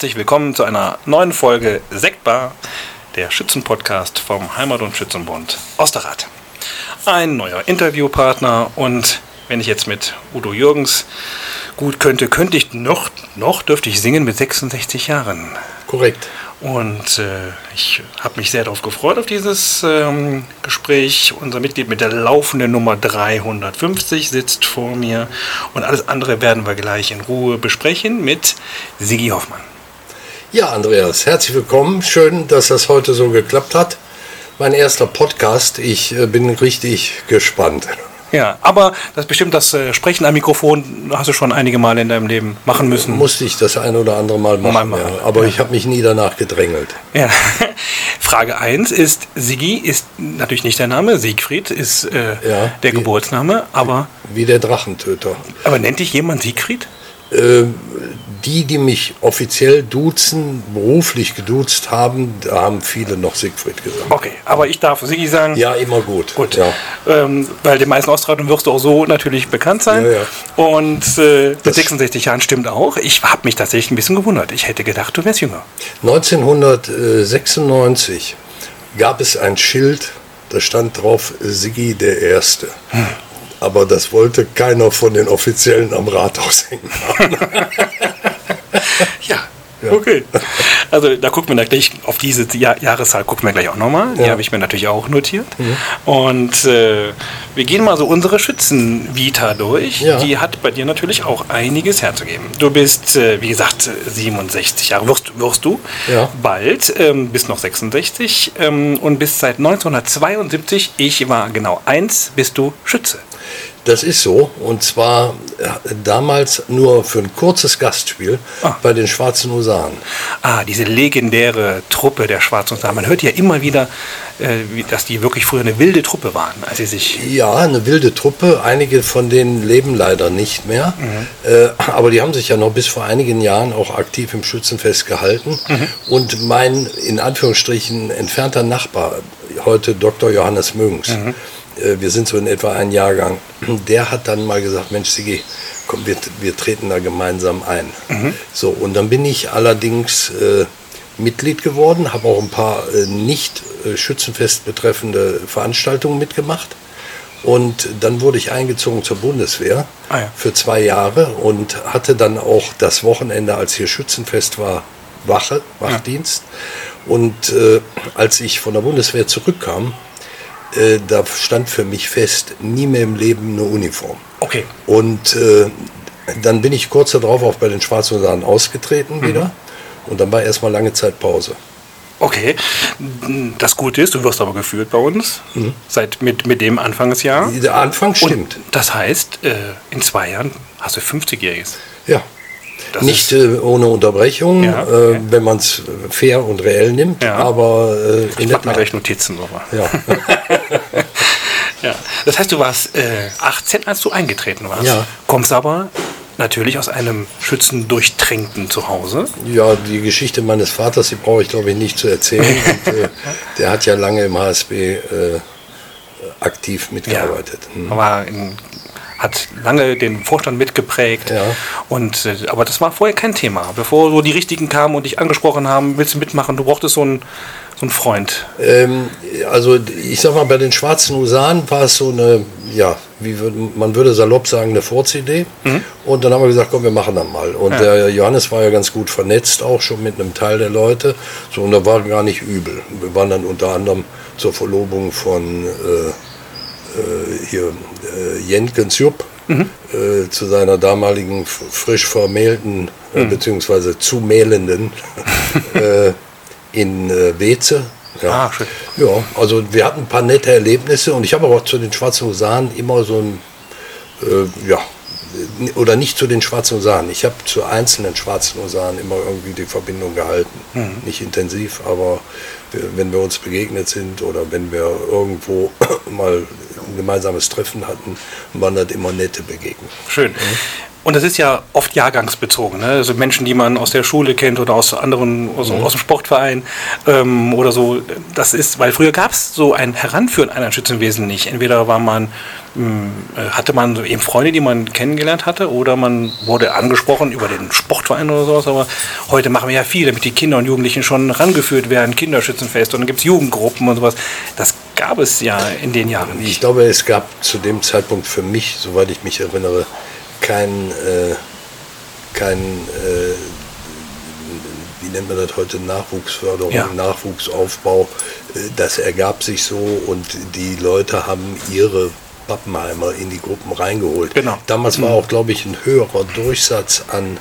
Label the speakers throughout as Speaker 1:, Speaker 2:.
Speaker 1: herzlich willkommen zu einer neuen Folge Sektbar, der Schützenpodcast vom Heimat- und Schützenbund Osterrad. Ein neuer Interviewpartner und wenn ich jetzt mit Udo Jürgens gut könnte, könnte ich noch, noch dürfte ich singen mit 66 Jahren.
Speaker 2: Korrekt.
Speaker 1: Und äh, ich habe mich sehr darauf gefreut, auf dieses ähm, Gespräch. Unser Mitglied mit der laufenden Nummer 350 sitzt vor mir. Und alles andere werden wir gleich in Ruhe besprechen mit Sigi Hoffmann.
Speaker 2: Ja, Andreas, herzlich willkommen. Schön, dass das heute so geklappt hat. Mein erster Podcast. Ich äh, bin richtig gespannt.
Speaker 1: Ja, aber das bestimmt das äh, Sprechen am Mikrofon hast du schon einige Male in deinem Leben machen müssen.
Speaker 2: Musste ich das ein oder andere Mal machen,
Speaker 1: Mal machen,
Speaker 2: ja. aber
Speaker 1: ja.
Speaker 2: ich habe mich nie danach gedrängelt.
Speaker 1: Ja. Frage 1 ist, Sigi ist natürlich nicht der Name, Siegfried ist äh,
Speaker 2: Ja,
Speaker 1: der
Speaker 2: wie-
Speaker 1: Geburtsname, aber,
Speaker 2: Wie der Drachentöter.
Speaker 1: aber nennt dich jemand Siegfried?
Speaker 2: Äh, die, die mich offiziell duzen, beruflich geduzt haben, da haben viele noch Siegfried gesagt.
Speaker 1: Okay, aber ich darf Sigi sagen.
Speaker 2: Ja, immer gut.
Speaker 1: Gut,
Speaker 2: Ja.
Speaker 1: ähm, weil den meisten Austragern wirst du auch so natürlich bekannt sein.
Speaker 2: Ja, ja.
Speaker 1: Und äh, mit
Speaker 2: Das-
Speaker 1: 66 Jahren stimmt auch. Ich habe mich tatsächlich ein bisschen gewundert. Ich hätte gedacht, du wärst jünger.
Speaker 2: 1996 gab es ein Schild, da stand drauf Siggi der Erste. Aber das wollte keiner von den Offiziellen am Rathaus hängen.
Speaker 1: Ja. Okay. Also da gucken wir da gleich auf diese Jahr Jahreszahl gucken wir gleich auch nochmal. Die
Speaker 2: Ja.
Speaker 1: habe ich mir natürlich auch notiert. Und äh, wir gehen mal so unsere Schützenvita durch.
Speaker 2: Ja.
Speaker 1: Die hat bei dir natürlich auch einiges herzugeben. Du bist, äh, wie gesagt, 67 Jahre, wirst, wirst du
Speaker 2: Ja.
Speaker 1: bald, ähm, bist noch 66 ähm, und bist seit 1972, ich war genau eins, bist du Schütze.
Speaker 2: Das ist so. Und zwar äh, damals nur für ein kurzes Gastspiel
Speaker 1: Ah.
Speaker 2: bei den Schwarzen Husaren.
Speaker 1: Ah, diese legendäre Truppe der Schwarzen Husaren. Man hört ja immer wieder, äh, dass die wirklich früher eine wilde Truppe waren, als sie sich.
Speaker 2: Ja, eine wilde Truppe. Einige von denen leben leider nicht mehr.
Speaker 1: Mhm.
Speaker 2: Äh, aber die haben sich ja noch bis vor einigen Jahren auch aktiv im Schützenfest gehalten.
Speaker 1: Mhm.
Speaker 2: Und mein in Anführungsstrichen entfernter Nachbar, heute Dr. Johannes Müngs,
Speaker 1: Mhm.
Speaker 2: Äh, wir sind so in etwa ein Jahrgang, der hat dann mal gesagt, Mensch, Sigi, komm, wir, wir treten da gemeinsam ein.
Speaker 1: Mhm.
Speaker 2: So, und dann bin ich allerdings äh, Mitglied geworden, habe auch ein paar äh, nicht äh, Schützenfest betreffende Veranstaltungen mitgemacht. Und dann wurde ich eingezogen zur Bundeswehr
Speaker 1: Ah ja.
Speaker 2: für zwei Jahre und hatte dann auch das Wochenende, als hier Schützenfest war, Wache, Wachdienst. Und äh, als ich von der Bundeswehr zurückkam, äh, da stand für mich fest, nie mehr im Leben eine Uniform.
Speaker 1: Okay.
Speaker 2: Und äh, dann bin ich kurz darauf auch bei den Schwarzen ausgetreten wieder. Und dann war erstmal lange Zeit Pause.
Speaker 1: Okay. Das Gute ist, du wirst aber geführt bei uns. Seit mit, mit dem Anfangsjahr.
Speaker 2: Der Anfang stimmt.
Speaker 1: Und das heißt, äh, in zwei Jahren hast du 50-Jähriges.
Speaker 2: ja.
Speaker 1: Das
Speaker 2: Nicht äh, ohne Unterbrechung,
Speaker 1: Ja,
Speaker 2: äh,
Speaker 1: okay.
Speaker 2: wenn man es fair und reell nimmt,
Speaker 1: Ja.
Speaker 2: aber äh,
Speaker 1: Ich
Speaker 2: in
Speaker 1: mir
Speaker 2: etwa.
Speaker 1: gleich Notizen drüber.
Speaker 2: Ja.
Speaker 1: Ja. Das heißt, du warst äh, 18, als du eingetreten warst.
Speaker 2: Ja.
Speaker 1: Kommst aber natürlich aus einem schützendurchtränkten Zuhause.
Speaker 2: ja, die Geschichte meines Vaters, die brauche ich glaube ich nicht zu erzählen. und, äh, der hat ja lange im HSB äh, aktiv mitgearbeitet. Hm.
Speaker 1: War in, hat lange den Vorstand mitgeprägt.
Speaker 2: Ja.
Speaker 1: Und, äh, aber das war vorher kein Thema. Bevor so die Richtigen kamen und dich angesprochen haben, willst du mitmachen, du brauchtest so einen, so einen Freund.
Speaker 2: Ähm, also ich sag mal, bei den Schwarzen Husaren war es so eine, ja, wie würd, man würde salopp sagen, eine Vorzidee. Und dann haben wir gesagt, komm, wir machen das mal. Und der Johannes war ja ganz gut vernetzt, auch schon mit einem Teil der Leute. So, und da war gar nicht übel. Wir waren dann unter anderem zur Verlobung von äh, hier äh, Jenkens Jupp äh, zu seiner damaligen frisch vermählten, äh, beziehungsweise zu mählenden äh, in äh, Weze. Ja.
Speaker 1: Ah,
Speaker 2: ja, also wir hatten ein paar nette Erlebnisse und ich habe aber auch zu den Schwarzen Husaren immer so ein, äh, ja, oder nicht zu den Schwarzen Husaren. Ich habe zu einzelnen Schwarzen Husaren immer irgendwie die Verbindung gehalten. Nicht intensiv, aber wenn wir uns begegnet sind oder wenn wir irgendwo mal ein gemeinsames Treffen hatten, waren das immer nette Begegnungen.
Speaker 1: Schön. Und das ist ja oft jahrgangsbezogen. Ne? Also Menschen, die man aus der Schule kennt oder aus anderen, aus, mhm. aus dem Sportverein ähm, oder so. Das ist, weil früher gab es so ein Heranführen einer Schützenwesen nicht. Entweder war man, mh, hm, äh, hatte man eben Freunde, die man kennengelernt hatte, oder man wurde angesprochen über den Sportverein oder sowas. Aber heute machen wir ja viel, damit die Kinder und Jugendlichen schon rangeführt werden, Kinderschützenfest und dann gibt es Jugendgruppen und sowas. Das gab es ja in den Jahren nicht.
Speaker 2: Ich glaube, es gab zu dem Zeitpunkt für mich, soweit ich mich erinnere, kein, äh, kein äh, wie nennt man das heute, Nachwuchsförderung, ja. Nachwuchsaufbau. Äh, das ergab sich so und die Leute haben ihre Pappenheimer in die Gruppen reingeholt. Genau. Damals war mhm. auch, glaube ich, ein höherer Durchsatz an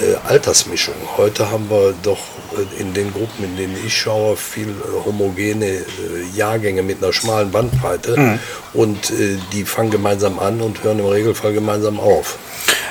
Speaker 2: äh, Altersmischung. Heute haben wir doch äh, in den Gruppen, in denen ich schaue, viel äh, homogene äh, Jahrgänge mit einer schmalen Bandbreite mhm. und äh, die fangen gemeinsam an und hören im Regelfall gemeinsam auf.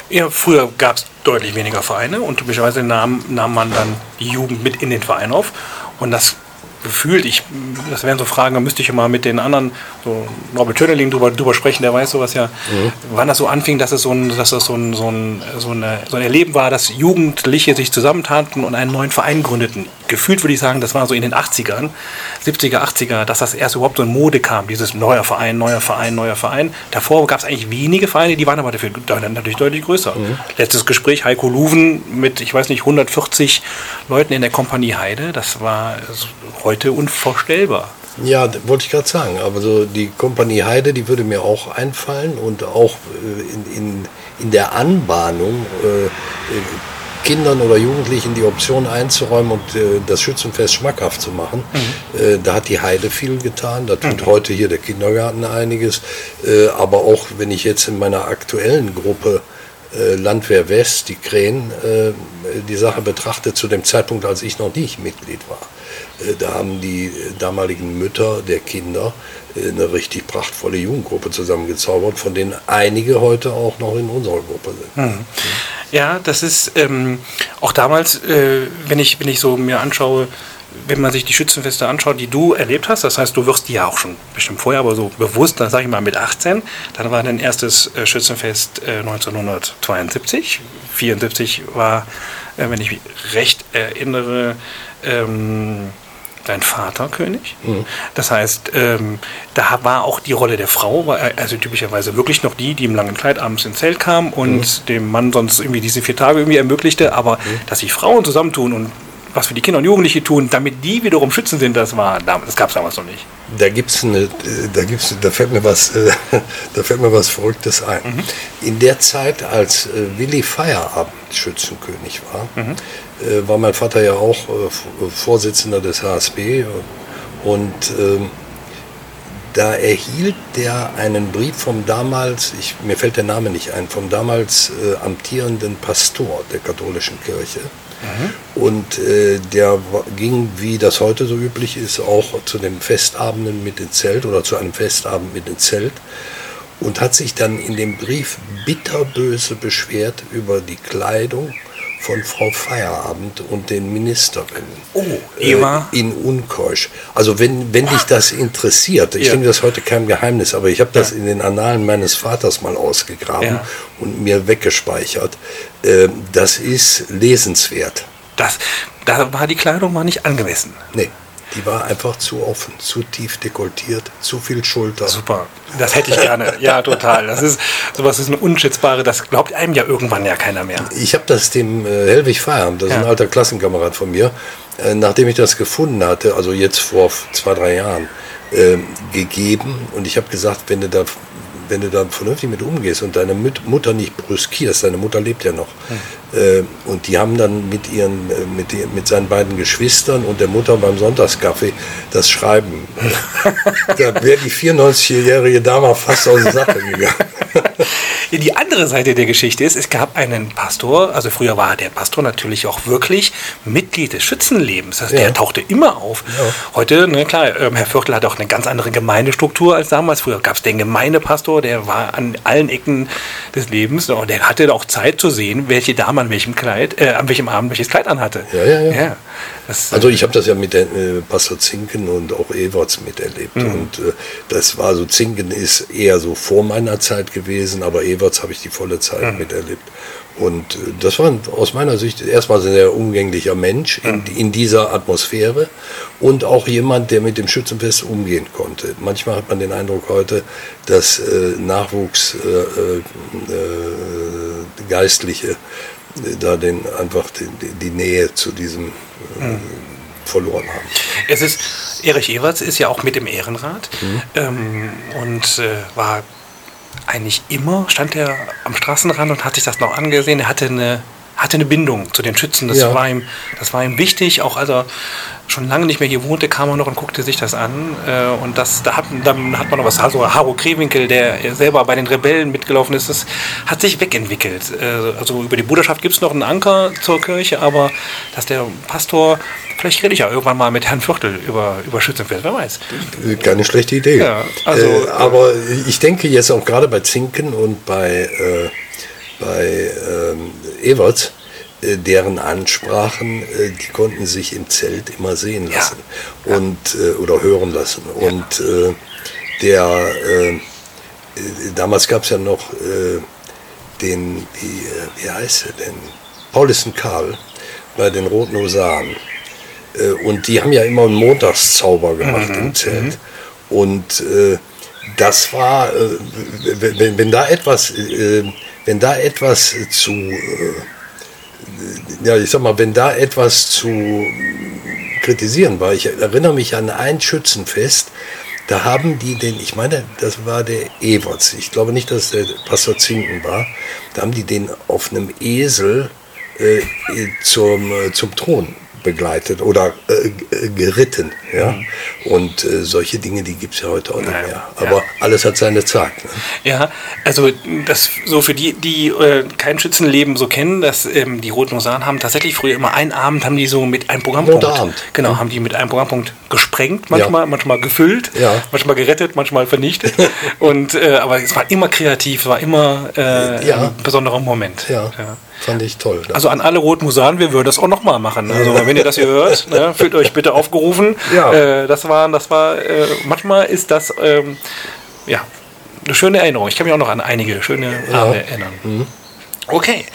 Speaker 1: Ja, früher gab es deutlich weniger Vereine und typischerweise nahm, nahm man dann die Jugend mit in den Verein auf und das gefühlt, ich, das wären so Fragen, da müsste ich mal mit den anderen, so Norbert Tönerling drüber, drüber sprechen, der weiß sowas ja, mhm. wann das so anfing, dass es so ein, dass das so ein, so ein, so eine, so ein Erleben war, dass Jugendliche sich zusammentaten und einen neuen Verein gründeten. Gefühlt würde ich sagen, das war so in den 80ern, 70er, 80er, dass das erst überhaupt so in Mode kam, dieses neuer Verein, neuer Verein, neuer Verein. Davor gab es eigentlich wenige Vereine, die waren aber dafür natürlich deutlich größer. Mhm. Letztes Gespräch, Heiko Luven mit, ich weiß nicht, 140 Leuten in der Kompanie Heide, das war heute unvorstellbar.
Speaker 2: Ja, wollte ich gerade sagen. Aber so die Kompanie Heide, die würde mir auch einfallen und auch äh, in, in, in der Anbahnung äh, äh, Kindern oder Jugendlichen die Option einzuräumen und äh, das Schützenfest schmackhaft zu machen. Mhm. Äh, da hat die Heide viel getan. Da tut mhm. heute hier der Kindergarten einiges. Äh, aber auch wenn ich jetzt in meiner aktuellen Gruppe Landwehr West, die Krähen, die Sache betrachte zu dem Zeitpunkt, als ich noch nicht Mitglied war äh, da haben die äh, damaligen Mütter der Kinder äh, eine richtig prachtvolle Jugendgruppe zusammengezaubert, von denen einige heute auch noch in unserer Gruppe sind. Mhm.
Speaker 1: Ja, das ist ähm, auch damals, äh, wenn, ich, wenn ich so mir anschaue, wenn man sich die Schützenfeste anschaut, die du erlebt hast, das heißt, du wirst die ja auch schon bestimmt vorher, aber so bewusst, dann sage ich mal mit 18, dann war dein erstes Schützenfest 1972, 74 war, wenn ich mich recht erinnere, ähm, dein Vater König. Mhm. Das heißt, ähm, da war auch die Rolle der Frau, war also typischerweise wirklich noch die, die im langen Kleid abends ins Zelt kam und mhm. dem Mann sonst irgendwie diese vier Tage irgendwie ermöglichte, aber mhm. dass sich Frauen zusammentun und was für die Kinder und Jugendliche tun, damit die wiederum schützen sind, das war das gab es damals noch nicht.
Speaker 2: Da gibt's eine, da gibt's, da fällt mir was, äh, da fällt mir was Verrücktes ein. Mhm. In der Zeit, als äh, Willi Feierabend Schützenkönig war, mhm. äh, war mein Vater ja auch Vorsitzender des HSB und ähm, da erhielt der einen Brief vom damals, ich, mir fällt der Name nicht ein, vom damals äh, amtierenden Pastor der katholischen Kirche Mhm. Und äh, der ging, wie das heute so üblich ist, auch zu den Festabenden mit ins Zelt oder zu einem Festabend mit ins Zelt und hat sich dann in dem Brief bitterböse beschwert über die Kleidung von Frau Feierabend und den Ministerinnen.
Speaker 1: Oh, Eva.
Speaker 2: Äh, in Unkeusch. Also wenn, wenn dich das interessiert, ich ja. denke, das heute kein Geheimnis, aber ich habe das ja. in den Annalen meines Vaters mal ausgegraben ja. und mir weggespeichert. Äh, das ist lesenswert.
Speaker 1: Das, da war die Kleidung mal nicht angemessen.
Speaker 2: Nee. Die war einfach zu offen, zu tief dekoltiert, zu viel Schulter.
Speaker 1: Super, das hätte ich gerne. Ja, total. Das ist sowas ist eine unschätzbare, das glaubt einem ja irgendwann ja keiner mehr.
Speaker 2: Ich habe das dem äh, Helwig Feierabend, das ist ja. ein alter Klassenkamerad von mir, äh, nachdem ich das gefunden hatte, also jetzt vor zwei, drei Jahren, äh, gegeben. Und ich habe gesagt, wenn du da wenn du da vernünftig mit umgehst und deine Mutter nicht brüskierst, deine Mutter lebt ja noch, hm. Und die haben dann mit ihren, äh, mit, mit seinen beiden Geschwistern und der Mutter beim Sonntagskaffee das Schreiben. da wäre die 94-jährige Dame fast aus der Sache gegangen.
Speaker 1: Die andere Seite der Geschichte ist, es gab einen Pastor, also früher war der Pastor natürlich auch wirklich Mitglied des Schützenlebens. Also ja. Der tauchte immer auf. Ja. Heute, ne, klar, ähm, Herr Viertel hat auch eine ganz andere Gemeindestruktur als damals. Früher gab es den Gemeindepastor, der war an allen Ecken des Lebens und der hatte auch Zeit zu sehen, welche Dame an welchem Kleid, äh, an welchem Abend welches Kleid anhatte.
Speaker 2: Ja, ja, ja. ja. Das, also ich habe das ja mit der, äh, Pastor Zinken und auch Everts miterlebt. Mhm. Und äh, das war so, Zinken ist eher so vor meiner Zeit gewesen, aber Everts habe ich die volle Zeit miterlebt. Und äh, das war aus meiner Sicht erstmal ein sehr umgänglicher Mensch in, in dieser Atmosphäre und auch jemand, der mit dem Schützenfest umgehen konnte. Manchmal hat man den Eindruck heute, dass äh, Nachwuchs äh, äh, Geistliche äh, da den, einfach die, die Nähe zu diesem äh, verloren haben.
Speaker 1: Es ist, Erich Everts ist ja auch mit im Ehrenrat ähm, und äh, war eigentlich immer, stand er am Straßenrand und hat sich das noch angesehen. Er hatte eine, hatte eine Bindung zu den Schützen. Das,
Speaker 2: Ja.
Speaker 1: war ihm, das war ihm wichtig. Auch als er schon lange nicht mehr hier wohnte, kam er noch und guckte sich das an. Äh, und das, da hat, dann hat man noch was. Also Haro Krewinkel, der selber bei den Rebellen mitgelaufen ist, das hat sich wegentwickelt. Äh, also über die Bruderschaft gibt es noch einen Anker zur Kirche, aber dass der Pastor, vielleicht rede ich ja irgendwann mal mit Herrn Viertel über, über Schützenfest, wer weiß.
Speaker 2: Keine schlechte Idee.
Speaker 1: Ja, also-
Speaker 2: äh, aber ich denke jetzt auch gerade bei Zinken und bei, äh, bei ähm, Everts, äh, deren Ansprachen, äh, die konnten sich im Zelt immer sehen
Speaker 1: Ja.
Speaker 2: lassen und äh, oder hören lassen. Und äh, der damals gab es ja noch den, wie, äh, wie heißt er denn? Paulisten Karl bei den Roten Husaren. Äh, Und die haben ja immer einen Montagszauber gemacht im Zelt. Und äh, das war, wenn, da etwas, wenn da etwas zu, äh, ja, ich sag mal, wenn da etwas zu kritisieren war, ich erinnere mich an ein Schützenfest, da haben die den, ich meine, das war der Everts, ich glaube nicht, dass der Pastor Zinken war, da haben die den auf einem Esel äh, zum, äh, zum Thron begleitet oder äh, g- geritten. Ja? Und äh, solche Dinge, die gibt es ja heute auch nicht mehr.
Speaker 1: ja.
Speaker 2: Aber alles hat seine Zeit. Ne?
Speaker 1: Ja, also das so für die, die äh, kein Schützenleben so kennen, dass ähm, die Roten Husaren haben tatsächlich früher immer einen Abend haben die so mit einem Programmpunkt.
Speaker 2: Montagabend.
Speaker 1: Genau, haben die mit einem Programmpunkt gesprengt, manchmal, manchmal gefüllt,
Speaker 2: Ja.
Speaker 1: manchmal gerettet, manchmal vernichtet. Und äh, aber es war immer kreativ, war immer äh,
Speaker 2: Ja.
Speaker 1: ein besonderer Moment.
Speaker 2: Ja, fand ich toll. Ne?
Speaker 1: Also an alle Roten Husaren, wir würden das auch nochmal machen. Also wenn ihr das hier hört, ne, fühlt euch bitte aufgerufen.
Speaker 2: Ja.
Speaker 1: Äh, das war, das war, äh, manchmal ist das, ähm, ja, eine schöne Erinnerung. Ich kann mich auch noch an einige schöne Abende erinnern.
Speaker 2: Mhm.
Speaker 1: Okay,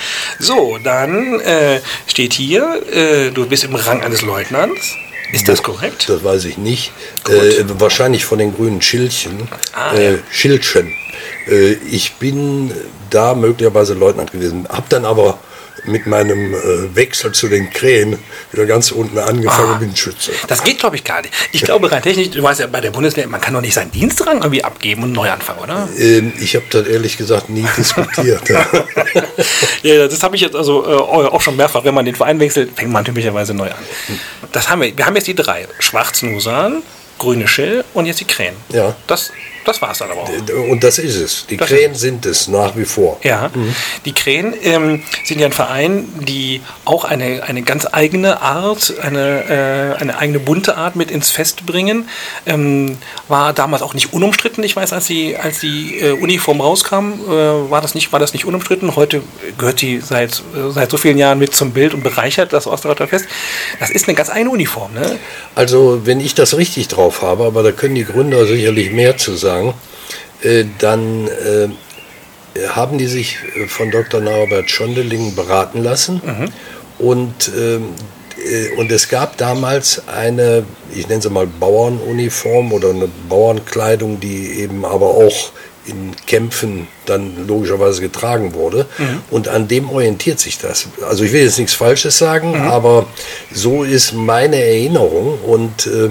Speaker 1: so, dann äh, steht hier, äh, du bist im Rang eines Leutnants. Ist das korrekt?
Speaker 2: Das weiß ich nicht. Äh, wahrscheinlich von den grünen Schildchen.
Speaker 1: Ah,
Speaker 2: äh,
Speaker 1: ja.
Speaker 2: Schildchen. Äh, ich bin da möglicherweise Leutnant gewesen. Hab dann aber mit meinem äh, Wechsel zu den Krähen wieder ganz unten angefangen
Speaker 1: Ah.
Speaker 2: bin Schütze.
Speaker 1: Das geht, glaube ich, gar nicht. Ich glaube rein technisch, du weißt ja, bei der Bundeswehr, man kann doch nicht seinen Dienstrang irgendwie abgeben und neu anfangen, oder?
Speaker 2: Ähm, ich habe das ehrlich gesagt nie diskutiert.
Speaker 1: ja, das habe ich jetzt also äh, auch schon mehrfach. Wenn man den Verein wechselt, fängt man typischerweise neu an. Das haben wir. Wir haben jetzt die drei: Schwarzen Husaren, Grüne Schill und jetzt die Krähen.
Speaker 2: Ja.
Speaker 1: Das, das war es dann aber auch.
Speaker 2: und das ist es. Die
Speaker 1: Das
Speaker 2: Krähen sind es nach wie vor.
Speaker 1: Ja, die Krähen ähm, sind ja ein Verein, die auch eine, eine ganz eigene Art, eine, äh, eine eigene bunte Art mit ins Fest bringen. Ähm, war damals auch nicht unumstritten. Ich weiß, als die, als die äh, Uniform rauskam, äh, war, das nicht, war das nicht unumstritten. Heute gehört die seit, äh, seit so vielen Jahren mit zum Bild und bereichert das Osterreiter Fest. Das ist eine ganz eigene Uniform. Ne?
Speaker 2: Also, wenn ich das richtig drauf habe, aber da können die Gründer sicherlich mehr zu sagen, äh, dann äh, haben die sich äh, von Dr. Norbert Schondeling beraten lassen. Und, ähm, äh, und es gab damals eine, ich nenne sie mal Bauernuniform oder eine Bauernkleidung, die eben aber auch in Kämpfen dann logischerweise getragen wurde. Und an dem orientiert sich das. Also ich will jetzt nichts Falsches sagen, aber so ist meine Erinnerung. Und äh,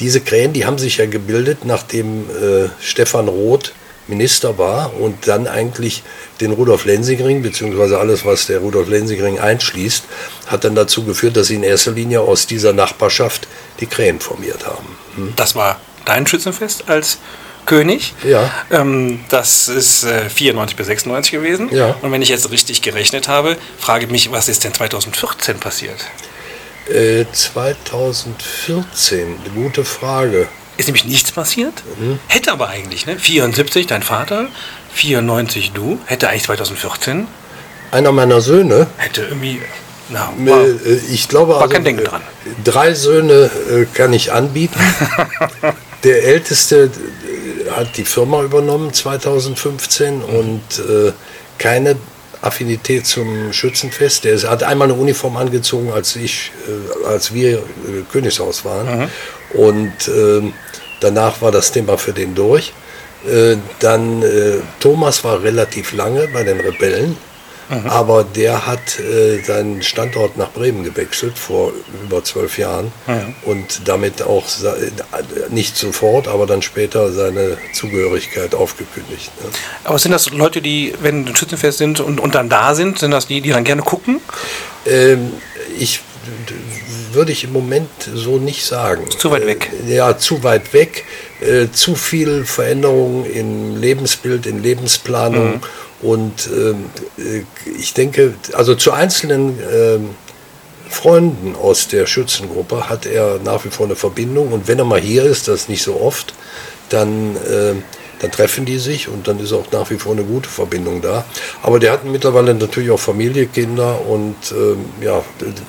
Speaker 2: diese Krähen, die haben sich ja gebildet, nachdem äh, Stefan Roth Minister war und dann eigentlich den Rudolf Lensingring, beziehungsweise alles, was der Rudolf Lensingring einschließt, hat dann dazu geführt, dass sie in erster Linie aus dieser Nachbarschaft die Krähen formiert haben.
Speaker 1: Das war dein Schützenfest als König.
Speaker 2: Ja.
Speaker 1: Ähm, das ist äh, 94 bis 96 gewesen.
Speaker 2: Ja.
Speaker 1: Und wenn ich jetzt richtig gerechnet habe, frage ich mich, was ist denn 2014 passiert?
Speaker 2: Äh, 2014, eine gute Frage.
Speaker 1: Ist nämlich nichts passiert.
Speaker 2: Mhm.
Speaker 1: Hätte aber eigentlich, ne? 74 dein Vater, 94 du, hätte eigentlich 2014,
Speaker 2: Einer meiner Söhne,
Speaker 1: hätte irgendwie, na, war,
Speaker 2: äh, ich glaube,
Speaker 1: war kein Denken dran.
Speaker 2: drei Söhne äh, kann ich anbieten. Der älteste äh, hat die Firma übernommen 2015 mhm. und äh, keine Affinität zum Schützenfest. Der hat einmal eine Uniform angezogen, als ich, äh, als wir äh, Königshaus waren. Mhm. Und äh, danach war das Thema für den durch. Äh, dann äh, Thomas war relativ lange bei den Rebellen. Mhm. Aber der hat äh, seinen Standort nach Bremen gewechselt vor über zwölf Jahren mhm. und damit auch nicht sofort, aber dann später seine Zugehörigkeit aufgekündigt. Ne?
Speaker 1: Aber sind das Leute, die, wenn Schützenfest sind und, und dann da sind, sind das die, die dann gerne gucken?
Speaker 2: Ähm, ich würde ich im Moment so nicht sagen.
Speaker 1: Zu weit weg.
Speaker 2: Äh, ja, zu weit weg. Äh, zu viel Veränderung im Lebensbild, in Lebensplanung. Mhm. Und ähm, äh, ich denke, also zu einzelnen äh, Freunden aus der Schützengruppe hat er nach wie vor eine Verbindung. Und wenn er mal hier ist, das nicht so oft, dann äh, dann treffen die sich und dann ist auch nach wie vor eine gute Verbindung da. Aber der hat mittlerweile natürlich auch Familie, Kinder und ähm, ja,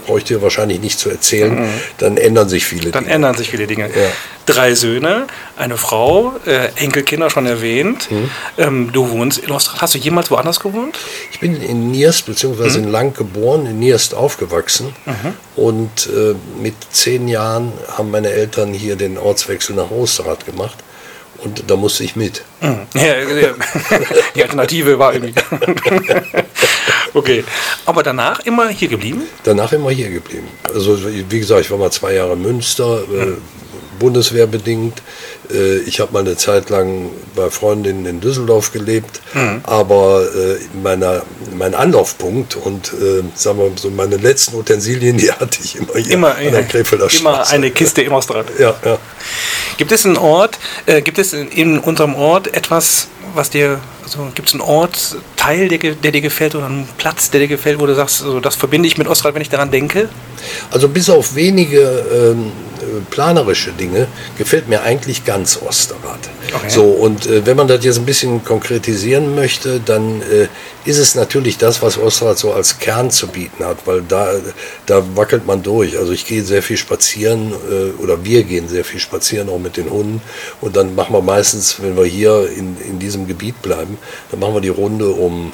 Speaker 2: bräuchte wahrscheinlich nicht zu erzählen. Mhm. Dann ändern sich viele
Speaker 1: dann Dinge. Dann ändern sich viele Dinge. Ja. Drei Söhne, eine Frau, äh, Enkelkinder schon erwähnt. Mhm. Ähm, du wohnst in Ostrad. Hast du jemals woanders gewohnt?
Speaker 2: Ich bin in Nierst bzw. Mhm. in Lang geboren, in Nierst aufgewachsen. Mhm. Und äh, mit zehn Jahren haben meine Eltern hier den Ortswechsel nach Osterrad gemacht. Und da musste ich mit.
Speaker 1: Ja, die Alternative war irgendwie. okay. Aber danach immer hier geblieben?
Speaker 2: Danach immer hier geblieben. Also, wie gesagt, ich war mal zwei Jahre in Münster, mhm. Bundeswehrbedingt. Äh, ich habe mal eine Zeit lang bei Freundinnen in Düsseldorf gelebt, mhm. aber äh, meiner, mein Anlaufpunkt und äh, sagen wir so meine letzten Utensilien, die hatte ich immer hier
Speaker 1: immer, an der Krefelder Immer eine Kiste im Ostrad.
Speaker 2: Ja, ja.
Speaker 1: Gibt es einen Ort, äh, gibt es in unserem Ort etwas, was dir, also gibt es einen Ort, Teil, der, der, dir gefällt oder einen Platz, der dir gefällt, wo du sagst, also das verbinde ich mit Ostrad, wenn ich daran denke?
Speaker 2: Also bis auf wenige ähm, planerische Dinge gefällt mir eigentlich ganz Osterrad. Okay. So, und äh, wenn man das jetzt ein bisschen konkretisieren möchte, dann äh, ist es natürlich das, was Osterrad so als Kern zu bieten hat, weil da, da wackelt man durch. Also ich gehe sehr viel spazieren äh, oder wir gehen sehr viel spazieren, auch mit den Hunden. Und dann machen wir meistens, wenn wir hier in, in diesem Gebiet bleiben, dann machen wir die Runde um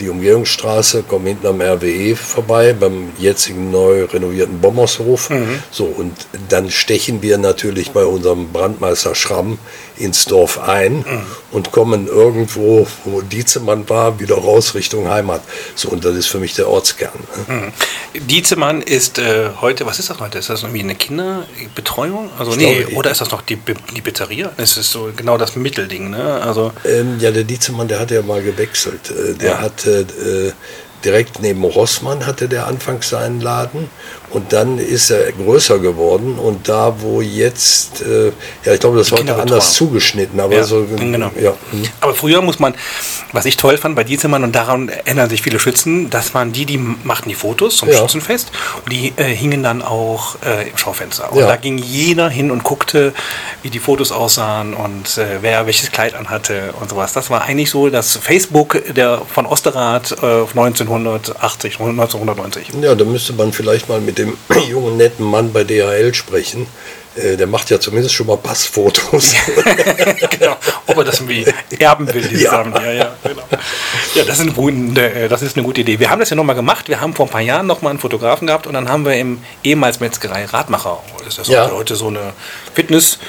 Speaker 2: die Umgehungsstraße, kommen hinten am RWE vorbei, beim jetzigen neu renovierten Bommershof. Mhm. So, und dann stechen wir natürlich bei unserem Brandmeister Schramm ins Dorf ein und kommen irgendwo, wo Dietzemann war, wieder raus Richtung Heimat. So, und das ist für mich der Ortskern.
Speaker 1: Ne? Mhm. Dietzemann ist äh, heute, was ist das heute? Ist das irgendwie eine Kinderbetreuung? Also, ich nee, glaube, oder ist das noch die, die Pizzeria? Das ist so genau das Mittelding, ne? Also,
Speaker 2: ähm, ja, der Dietzemann, der hat ja mal gewechselt. Äh, der ja. hat hatte, äh, direkt neben Rossmann hatte der anfangs seinen Laden und dann ist er größer geworden und da, wo jetzt, äh, ja, ich glaube, das war anders zugeschnitten, aber
Speaker 1: ja,
Speaker 2: so.
Speaker 1: Genau. Ja. Mhm. Aber früher muss man, was ich toll fand bei Diezelmann und daran erinnern sich viele Schützen, das waren die, die machten die Fotos zum ja. Schützenfest und die äh, hingen dann auch äh, im Schaufenster. Und ja. da ging jeder hin und guckte, wie die Fotos aussahen und äh, wer welches Kleid anhatte und sowas. Das war eigentlich so das Facebook der, von Osterrad 1980, äh, 1990.
Speaker 2: Ja, da müsste man vielleicht mal mit dem dem jungen, netten Mann bei DHL sprechen. Äh, der macht ja zumindest schon mal Passfotos.
Speaker 1: genau, ob er das irgendwie erben will, dieses ja. Ja, ja, genau. ja das, ist eine, äh, das ist eine gute Idee. Wir haben das ja nochmal gemacht. Wir haben vor ein paar Jahren nochmal einen Fotografen gehabt und dann haben wir im ehemals Metzgerei Radmacher, das ist ja. heute so eine Fitnessbude.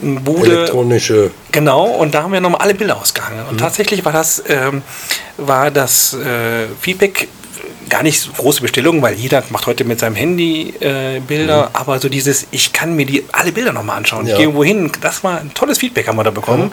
Speaker 1: Mhm.
Speaker 2: Elektronische.
Speaker 1: Genau, und da haben wir nochmal alle Bilder ausgehangen. Und mhm. tatsächlich war das, ähm, war das äh, Feedback gar nicht so große Bestellungen, weil jeder macht heute mit seinem Handy äh, Bilder, mhm. aber so dieses, ich kann mir die alle Bilder nochmal anschauen. Ja. Ich gehe irgendwo hin, das war ein tolles Feedback haben wir da bekommen, mhm.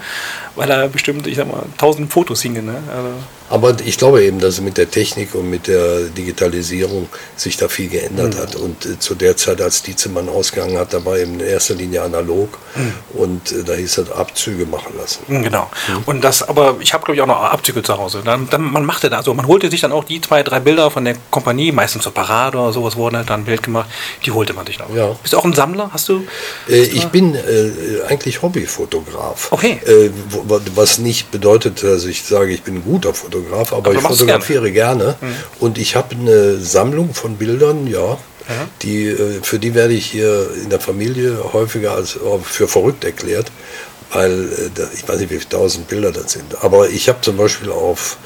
Speaker 1: weil da bestimmt, ich sag mal, tausend Fotos hingen. Ne? Also
Speaker 2: aber ich glaube eben, dass mit der Technik und mit der Digitalisierung sich da viel geändert mhm. hat. Und äh, zu der Zeit, als Dietzemann ausgegangen hat, da war eben in erster Linie analog mhm. und äh, da hieß es Abzüge machen lassen.
Speaker 1: Mhm, genau. Mhm. Und das, aber ich habe glaube ich auch noch Abzüge zu Hause. Dann, dann, man machte da, also man holte sich dann auch die zwei, drei Bilder von der Kompanie, meistens zur Parade oder sowas wurden halt dann ein Bild gemacht, die holte man sich noch. Ja. Bist du auch ein Sammler? Hast du?
Speaker 2: Äh, ich bin äh, eigentlich Hobbyfotograf.
Speaker 1: Okay.
Speaker 2: Äh, was nicht bedeutet, dass ich sage, ich bin ein guter Fotograf. Fotograf, aber, aber ich fotografiere gerne. gerne. Mhm. Und ich habe eine Sammlung von Bildern, ja. ja. Die, äh, für die werde ich hier in der Familie häufiger als für verrückt erklärt. weil äh, ich weiß nicht, wie viele tausend Bilder das sind. Aber ich habe zum Beispiel auf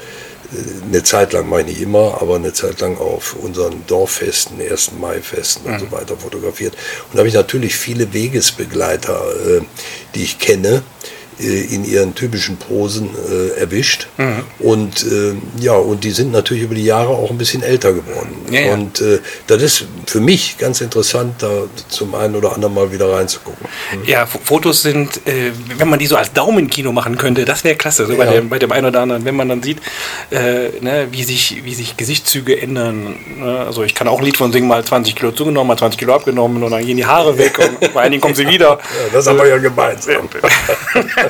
Speaker 2: äh, eine Zeit lang, meine ich immer, aber eine Zeit lang auf unseren Dorffesten, 1. Mai-Festen und so weiter fotografiert. Und da habe ich natürlich viele Wegesbegleiter, äh, die ich kenne, äh, in ihren typischen Posen äh, erwischt. Mhm. Und äh, ja, und die sind natürlich über die Jahre auch ein bisschen älter geworden. Ja, ja. Und äh, das ist für mich ganz interessant, da zum einen oder anderen mal wieder reinzugucken.
Speaker 1: Mhm. Ja, Fotos sind, äh, wenn man die so als Daumenkino machen könnte, das wäre klasse. So ja. bei, dem, bei dem einen oder anderen, wenn man dann sieht, äh, ne, wie, sich, wie sich Gesichtszüge ändern. Ne? Also ich kann auch ein Lied von singen, mal 20 Kilo zugenommen, mal 20 Kilo abgenommen und dann gehen die Haare weg und bei einigen kommen sie wieder.
Speaker 2: Das haben wir ja gemeinsam.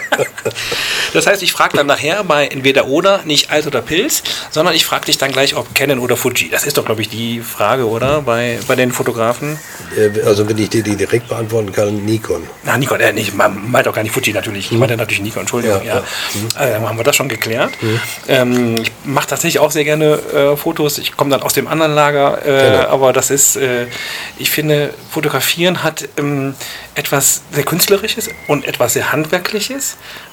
Speaker 1: das heißt, ich frage dann nachher bei entweder oder, nicht Alt oder Pilz, sondern ich frage dich dann gleich, ob Canon oder Fuji. Das ist doch, glaube ich, die Frage, oder? Bei, bei den Fotografen.
Speaker 2: Äh, also, wenn ich dir die direkt beantworten kann, Nikon.
Speaker 1: Na, Nikon, äh, nicht, man meint auch gar nicht Fuji natürlich. Ich mhm. meinte natürlich Nikon, Entschuldigung. Ja, ja. ja. Äh, haben wir das schon geklärt. Mhm. Ähm, ich mache tatsächlich auch sehr gerne äh, Fotos. Ich komme dann aus dem anderen Lager, äh, genau. aber das ist, äh, ich finde, Fotografieren hat ähm, etwas sehr Künstlerisches und etwas sehr Handwerkliches,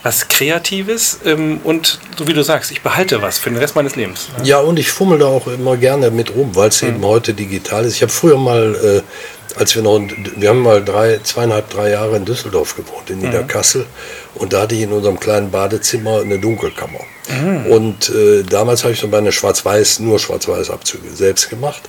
Speaker 1: was Kreatives ähm, und so wie du sagst, ich behalte was für den Rest meines Lebens.
Speaker 2: Ja, ja und ich fummel da auch immer gerne mit rum, weil es mhm. eben heute digital ist. Ich habe früher mal, äh, als wir noch, wir haben mal drei, zweieinhalb, drei Jahre in Düsseldorf gewohnt, in mhm. Niederkassel. Und da hatte ich in unserem kleinen Badezimmer eine Dunkelkammer. Mhm. Und äh, damals habe ich so meine Schwarz-Weiß, nur Schwarz-Weiß-Abzüge selbst gemacht.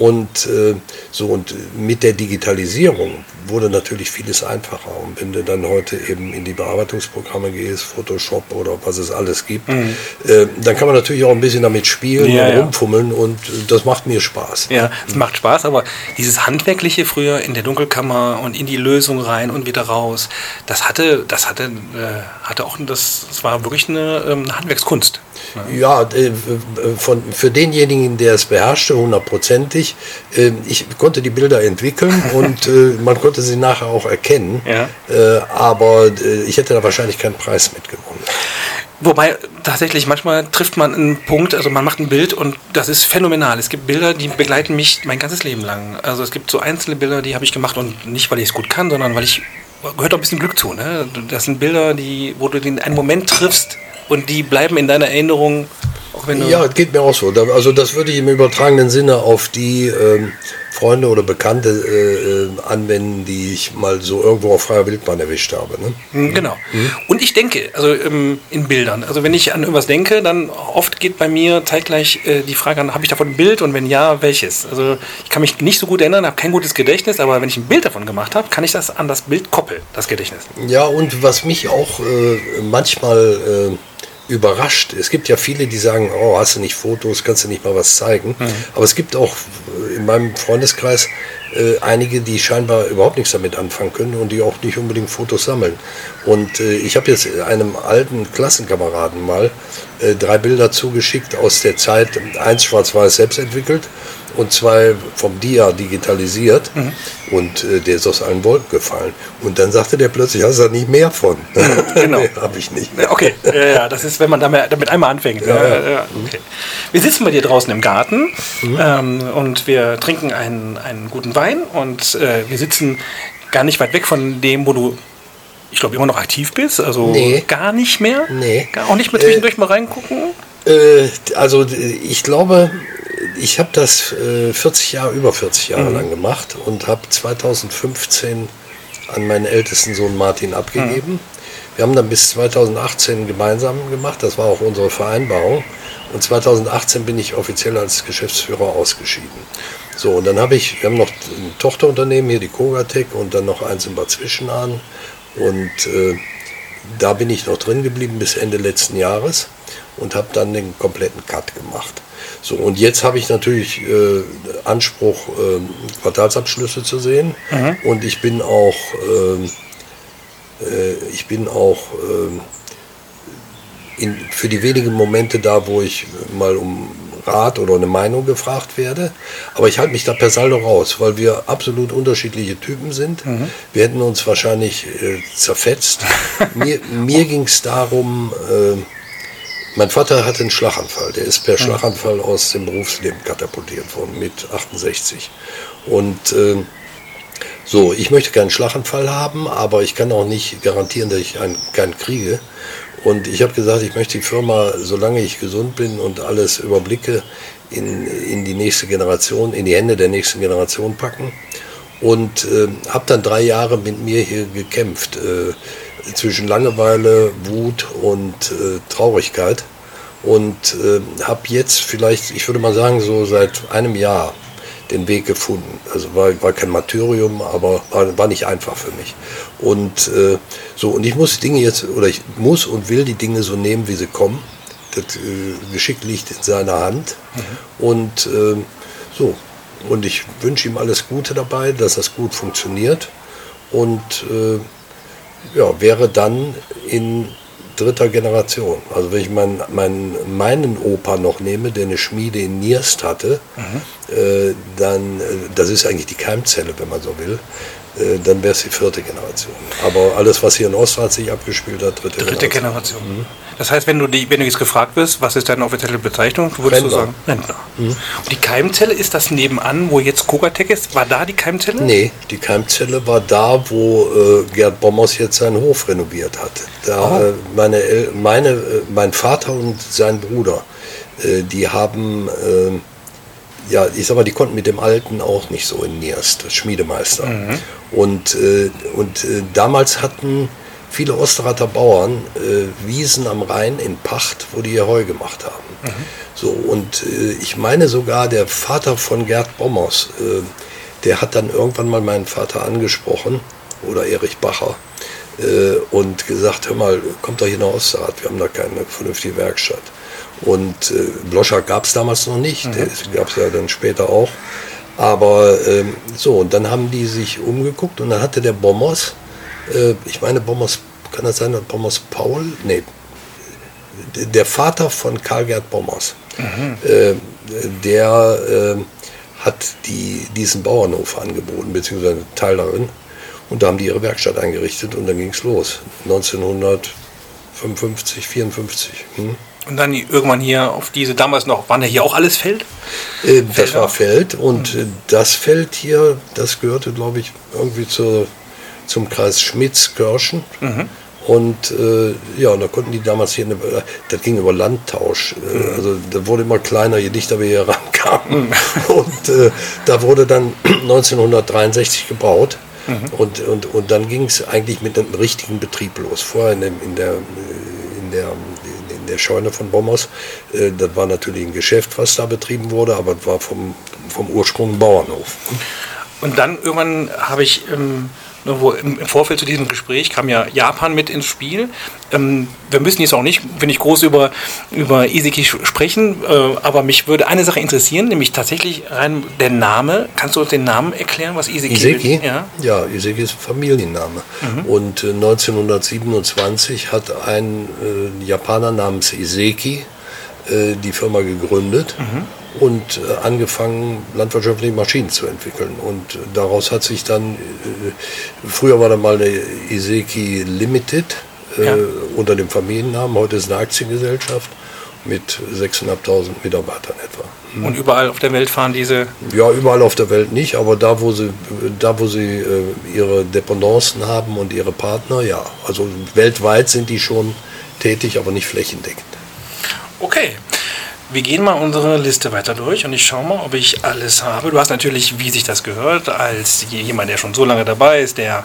Speaker 2: Und äh, so und mit der Digitalisierung wurde natürlich vieles einfacher. Und wenn du dann heute eben in die Bearbeitungsprogramme gehst, Photoshop oder was es alles gibt, mhm. äh, dann kann man natürlich auch ein bisschen damit spielen ja, und ja. rumfummeln und das macht mir Spaß.
Speaker 1: Ja, es macht Spaß, aber dieses Handwerkliche früher in der Dunkelkammer und in die Lösung rein und wieder raus, das hatte, das hatte, äh, hatte auch, das, das war wirklich eine, ähm, eine Handwerkskunst.
Speaker 2: Ja, äh, von, für denjenigen, der es beherrschte, hundertprozentig. Äh, ich konnte die Bilder entwickeln und äh, man konnte sie nachher auch erkennen. Ja. Aber ich hätte da wahrscheinlich keinen Preis mitgewonnen.
Speaker 1: Wobei tatsächlich manchmal trifft man einen Punkt, also man macht ein Bild und das ist phänomenal. Es gibt Bilder, die begleiten mich mein ganzes Leben lang. Also es gibt so einzelne Bilder, die habe ich gemacht und nicht, weil ich es gut kann, sondern weil ich gehört auch ein bisschen Glück zu. Ne? Das sind Bilder, die, wo du den einen Moment triffst, und die bleiben in deiner Erinnerung,
Speaker 2: auch wenn du. Ja, es geht mir auch so. Also, das würde ich im übertragenen Sinne auf die ähm, Freunde oder Bekannte äh, äh, anwenden, die ich mal so irgendwo auf freier Wildbahn erwischt habe. Ne?
Speaker 1: Mhm, genau. Mhm. Und ich denke, also ähm, in Bildern. Also, wenn ich an irgendwas denke, dann oft geht bei mir zeitgleich äh, die Frage an: habe ich davon ein Bild und wenn ja, welches? Also, ich kann mich nicht so gut erinnern, habe kein gutes Gedächtnis, aber wenn ich ein Bild davon gemacht habe, kann ich das an das Bild koppeln, das Gedächtnis.
Speaker 2: Ja, und was mich auch äh, manchmal äh, überrascht. Es gibt ja viele, die sagen, oh, hast du nicht Fotos, kannst du nicht mal was zeigen. Mhm. Aber es gibt auch in meinem Freundeskreis äh, einige, die scheinbar überhaupt nichts damit anfangen können und die auch nicht unbedingt Fotos sammeln. Und äh, ich habe jetzt einem alten Klassenkameraden mal äh, drei Bilder zugeschickt aus der Zeit, eins schwarz-weiß selbst entwickelt und zwei vom Dia digitalisiert mhm. und äh, der ist aus allen Wolken gefallen. Und dann sagte der plötzlich, hast du da nicht mehr von? Mhm, genau. nee, habe ich nicht.
Speaker 1: Okay, ja, das ist, wenn man damit, einmal anfängt. Ja, ja. Okay. Wir sitzen bei dir draußen im Garten mhm. ähm, und wir trinken einen, einen guten Wein und äh, wir sitzen gar nicht weit weg von dem, wo du ich glaube, immer noch aktiv bist. Also nee. gar nicht mehr?
Speaker 2: Nee.
Speaker 1: Gar auch nicht mehr zwischendurch äh, mal reingucken?
Speaker 2: Äh, also ich glaube, ich habe das äh, 40 Jahre, über 40 Jahre mhm. lang gemacht und habe 2015 an meinen ältesten Sohn Martin abgegeben. Mhm. Wir haben dann bis 2018 gemeinsam gemacht, das war auch unsere Vereinbarung. Und 2018 bin ich offiziell als Geschäftsführer ausgeschieden. So, und dann habe ich, wir haben noch ein Tochterunternehmen hier, die Kogatec, und dann noch eins in Bad Zwischenahn. Und äh, da bin ich noch drin geblieben bis Ende letzten Jahres und habe dann den kompletten Cut gemacht. So, und jetzt habe ich natürlich äh, Anspruch, äh, Quartalsabschlüsse zu sehen. Mhm. Und ich bin auch, ähm, äh, ich bin auch ähm, in, für die wenigen Momente da, wo ich mal um Rat oder eine Meinung gefragt werde. Aber ich halte mich da per Saldo raus, weil wir absolut unterschiedliche Typen sind. Mhm. Wir hätten uns wahrscheinlich äh, zerfetzt. mir mir ging es darum, äh, mein Vater hatte einen Schlaganfall. Der ist per. Schlaganfall aus dem Berufsleben katapultiert worden mit 68. Und äh, So, ich möchte keinen Schlaganfall haben, aber ich kann auch nicht garantieren, dass ich einen, keinen kriege. Und ich habe gesagt, ich möchte die Firma, solange ich gesund bin und alles überblicke, in, in die nächste Generation, in die Hände der nächsten Generation packen. Und äh, habe dann drei Jahre mit mir hier gekämpft, äh, zwischen Langeweile, Wut und äh, Traurigkeit. Und äh, habe jetzt vielleicht, ich würde mal sagen, so seit einem Jahr den Weg gefunden. Also war, war kein Martyrium, aber war, war nicht einfach für mich. Und äh, so, und ich muss Dinge jetzt, oder ich muss und will die Dinge so nehmen, wie sie kommen. Das äh, Geschick liegt in seiner Hand. Mhm. Und äh, so, und ich wünsche ihm alles Gute dabei, dass das gut funktioniert. Und äh, ja, wäre dann in dritter Generation. Also wenn ich mein, mein, meinen Opa noch nehme, der eine Schmiede in Nierst hatte, mhm. äh, dann, äh, das ist eigentlich die Keimzelle, wenn man so will, dann wäre es die vierte Generation. Aber alles, was hier in Ostrat sich abgespielt hat,
Speaker 1: dritte, dritte Generation. Generation. Mhm. Das heißt, wenn du, die, wenn du jetzt gefragt wirst, was ist deine offizielle Bezeichnung, würdest Rentner. du sagen Rentner. Mhm. Und die Keimzelle ist das nebenan, wo jetzt Kogatec ist? War da die Keimzelle?
Speaker 2: Nee, die Keimzelle war da, wo äh, Gerd Bommers jetzt seinen Hof renoviert hat. Da, oh. äh, meine, meine, äh, mein Vater und sein Bruder, äh, die haben äh, ja, ich sag mal, die konnten mit dem Alten auch nicht so in Nierst, Schmiedemeister. Mhm. Und, äh, und äh, damals hatten viele Osterrater Bauern äh, Wiesen am Rhein in Pacht, wo die ihr Heu gemacht haben. Mhm. So, und äh, ich meine sogar, der Vater von Gerd Bommers, äh, der hat dann irgendwann mal meinen Vater angesprochen, oder Erich Bacher, äh, und gesagt, hör mal, kommt doch hier nach Osterrad, wir haben da keine vernünftige Werkstatt. Und äh, Bloscher gab es damals noch nicht, mhm. der gab es ja dann später auch. Aber ähm, so, und dann haben die sich umgeguckt und dann hatte der Bommers, äh, ich meine Bommers, kann das sein, Bommers Paul? Nee, der Vater von Karl-Gerd Bommers, mhm. äh, der äh, hat die, diesen Bauernhof angeboten, beziehungsweise einen Teil darin. Und da haben die ihre Werkstatt eingerichtet und dann ging es los. 1955, 54. Hm?
Speaker 1: Und dann irgendwann hier auf diese, damals noch, waren ja hier auch alles Feld?
Speaker 2: Äh, das war Feld und mhm. das Feld hier, das gehörte, glaube ich, irgendwie zur, zum Kreis Schmitz-Görschen. Mhm. Und äh, ja, da konnten die damals hier, eine, das ging über Landtausch. Äh, mhm. Also da wurde immer kleiner, je dichter wir hier rankamen. Mhm. Und äh, da wurde dann 1963 gebaut. Mhm. Und, und, und dann ging es eigentlich mit einem richtigen Betrieb los. Vorher in, dem, in der, in der der Scheune von Bommers. Äh, das war natürlich ein Geschäft, was da betrieben wurde, aber es war vom, vom Ursprung ein Bauernhof.
Speaker 1: Und dann irgendwann habe ich ähm, wo im, Vorfeld zu diesem Gespräch kam ja Japan mit ins Spiel. Ähm, wir müssen jetzt auch nicht, wenn ich groß über, über Iseki sprechen, äh, aber mich würde eine Sache interessieren, nämlich tatsächlich rein der Name. Kannst du uns den Namen erklären, was Iseki,
Speaker 2: Iseki? Ja. ja, Iseki ist Familienname. Mhm. Und äh, 1927 hat ein äh, Japaner namens Iseki äh, die Firma gegründet. Mhm und äh, angefangen, landwirtschaftliche Maschinen zu entwickeln. Und daraus hat sich dann, äh, früher war da mal eine Iseki Limited äh, ja. unter dem Familiennamen, heute ist eine Aktiengesellschaft mit 6.500 Mitarbeitern etwa.
Speaker 1: Hm. Und überall auf der Welt fahren diese?
Speaker 2: Ja, überall auf der Welt nicht, aber da, wo sie, da, wo sie äh, ihre Dependancen haben und ihre Partner, ja. Also weltweit sind die schon tätig, aber nicht flächendeckend.
Speaker 1: Okay, wir gehen mal unsere Liste weiter durch und ich schaue mal, ob ich alles habe. Du hast natürlich, wie sich das gehört, als jemand, der schon so lange dabei ist, der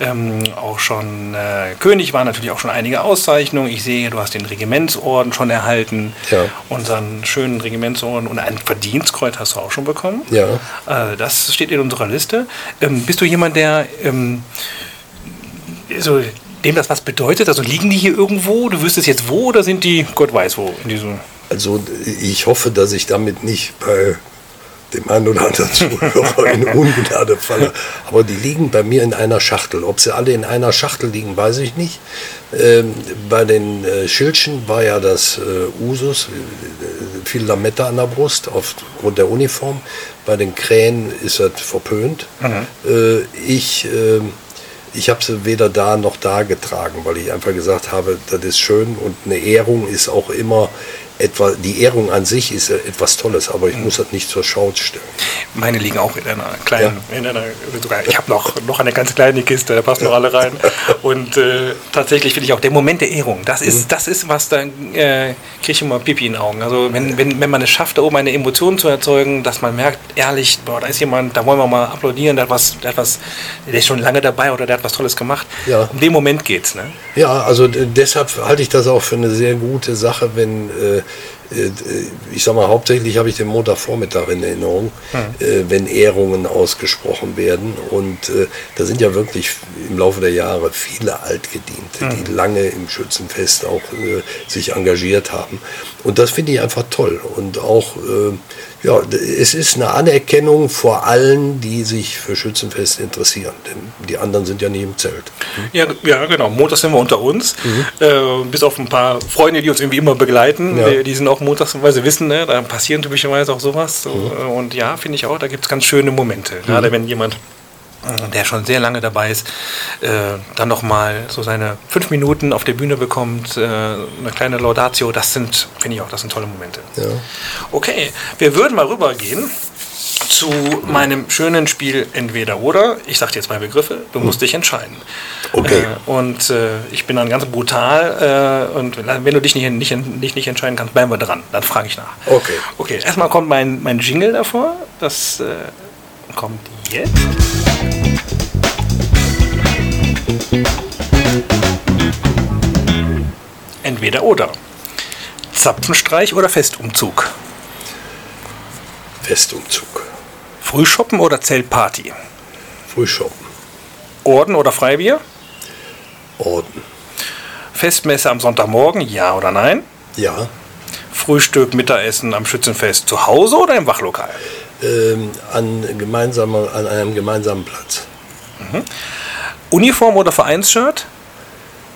Speaker 1: ähm, auch schon äh, König war, natürlich auch schon einige Auszeichnungen. Ich sehe, du hast den Regimentsorden schon erhalten, ja. unseren schönen Regimentsorden und ein Verdienstkreuz hast du auch schon bekommen.
Speaker 2: Ja.
Speaker 1: Äh, das steht in unserer Liste. Ähm, bist du jemand, der ähm, so dem das was bedeutet? Also liegen die hier irgendwo? Du wüsstest jetzt wo oder sind die, Gott weiß wo, in diesem
Speaker 2: also ich hoffe, dass ich damit nicht bei dem einen oder anderen Zuhörer in Ungnade falle. Aber die liegen bei mir in einer Schachtel. Ob sie alle in einer Schachtel liegen, weiß ich nicht. Ähm, bei den äh, Schildchen war ja das äh, Usus, äh, viel Lametta an der Brust aufgrund der Uniform. Bei den Krähen ist das verpönt. Mhm. Äh, ich ähm, ich habe sie weder da noch da getragen, weil ich einfach gesagt habe, das ist schön und eine Ehrung ist auch immer etwa, die Ehrung an sich ist etwas Tolles, aber ich muss das nicht zur Schau stellen.
Speaker 1: Meine liegen auch in einer kleinen, ja. in einer, sogar, ich habe noch, noch eine ganz kleine Kiste, da passen noch alle rein. Und äh, tatsächlich finde ich auch der Moment der Ehrung, das ist, mhm. das ist was, da äh, kriege ich immer Pipi in den Augen. Also wenn, wenn, wenn man es schafft, da oben eine Emotion zu erzeugen, dass man merkt, ehrlich, boah, da ist jemand, da wollen wir mal applaudieren, der hat was, der, hat was, der ist schon lange dabei oder der hat was Tolles gemacht. Ja. Um den Moment geht es. Ne?
Speaker 2: Ja, also deshalb halte ich das auch für eine sehr gute Sache, wenn äh, äh, ich sag mal, hauptsächlich habe ich den Montagvormittag in Erinnerung, mhm. wenn Ehrungen ausgesprochen werden. Und äh, da sind ja wirklich im Laufe der Jahre viele Altgediente, mhm. die lange im Schützenfest auch äh, sich engagiert haben. Und das finde ich einfach toll. Und auch äh, ja, es ist eine Anerkennung vor allen, die sich für Schützenfest interessieren. Denn die anderen sind ja nie im Zelt.
Speaker 1: Mhm. Ja, ja, genau. Montag sind wir unter uns. Mhm. Äh, bis auf ein paar Freunde, die uns irgendwie immer begleiten. Ja. Die, die, sind auch montags, weil sie wissen, ne, da passieren typischerweise auch sowas. So, mhm. Und ja, finde ich auch, da gibt es ganz schöne Momente. Gerade mhm. wenn jemand der schon sehr lange dabei ist, äh, dann nochmal so seine fünf Minuten auf der Bühne bekommt, äh, eine kleine Laudatio, das sind, finde ich auch, das sind tolle Momente. Ja. Okay, wir würden mal rübergehen zu meinem schönen Spiel Entweder oder. Ich sage dir zwei Begriffe, du musst dich entscheiden. Okay. Äh, und äh, ich bin dann ganz brutal äh, und wenn du dich nicht, nicht, nicht, nicht entscheiden kannst, bleiben wir dran. Dann frage ich nach.
Speaker 2: Okay.
Speaker 1: Okay, erstmal kommt mein, mein Jingle davor. Das äh, kommt jetzt. Entweder oder. Zapfenstreich oder Festumzug?
Speaker 2: Festumzug.
Speaker 1: Frühshoppen oder Zeltparty?
Speaker 2: Frühshoppen.
Speaker 1: Orden oder Freibier?
Speaker 2: Orden.
Speaker 1: Festmesse am Sonntagmorgen, ja oder nein?
Speaker 2: Ja.
Speaker 1: Frühstück, Mittagessen am Schützenfest zu Hause oder im Wachlokal?
Speaker 2: Ähm, an, gemeinsamer, an einem gemeinsamen Platz.
Speaker 1: Mhm. Uniform oder Vereinsshirt?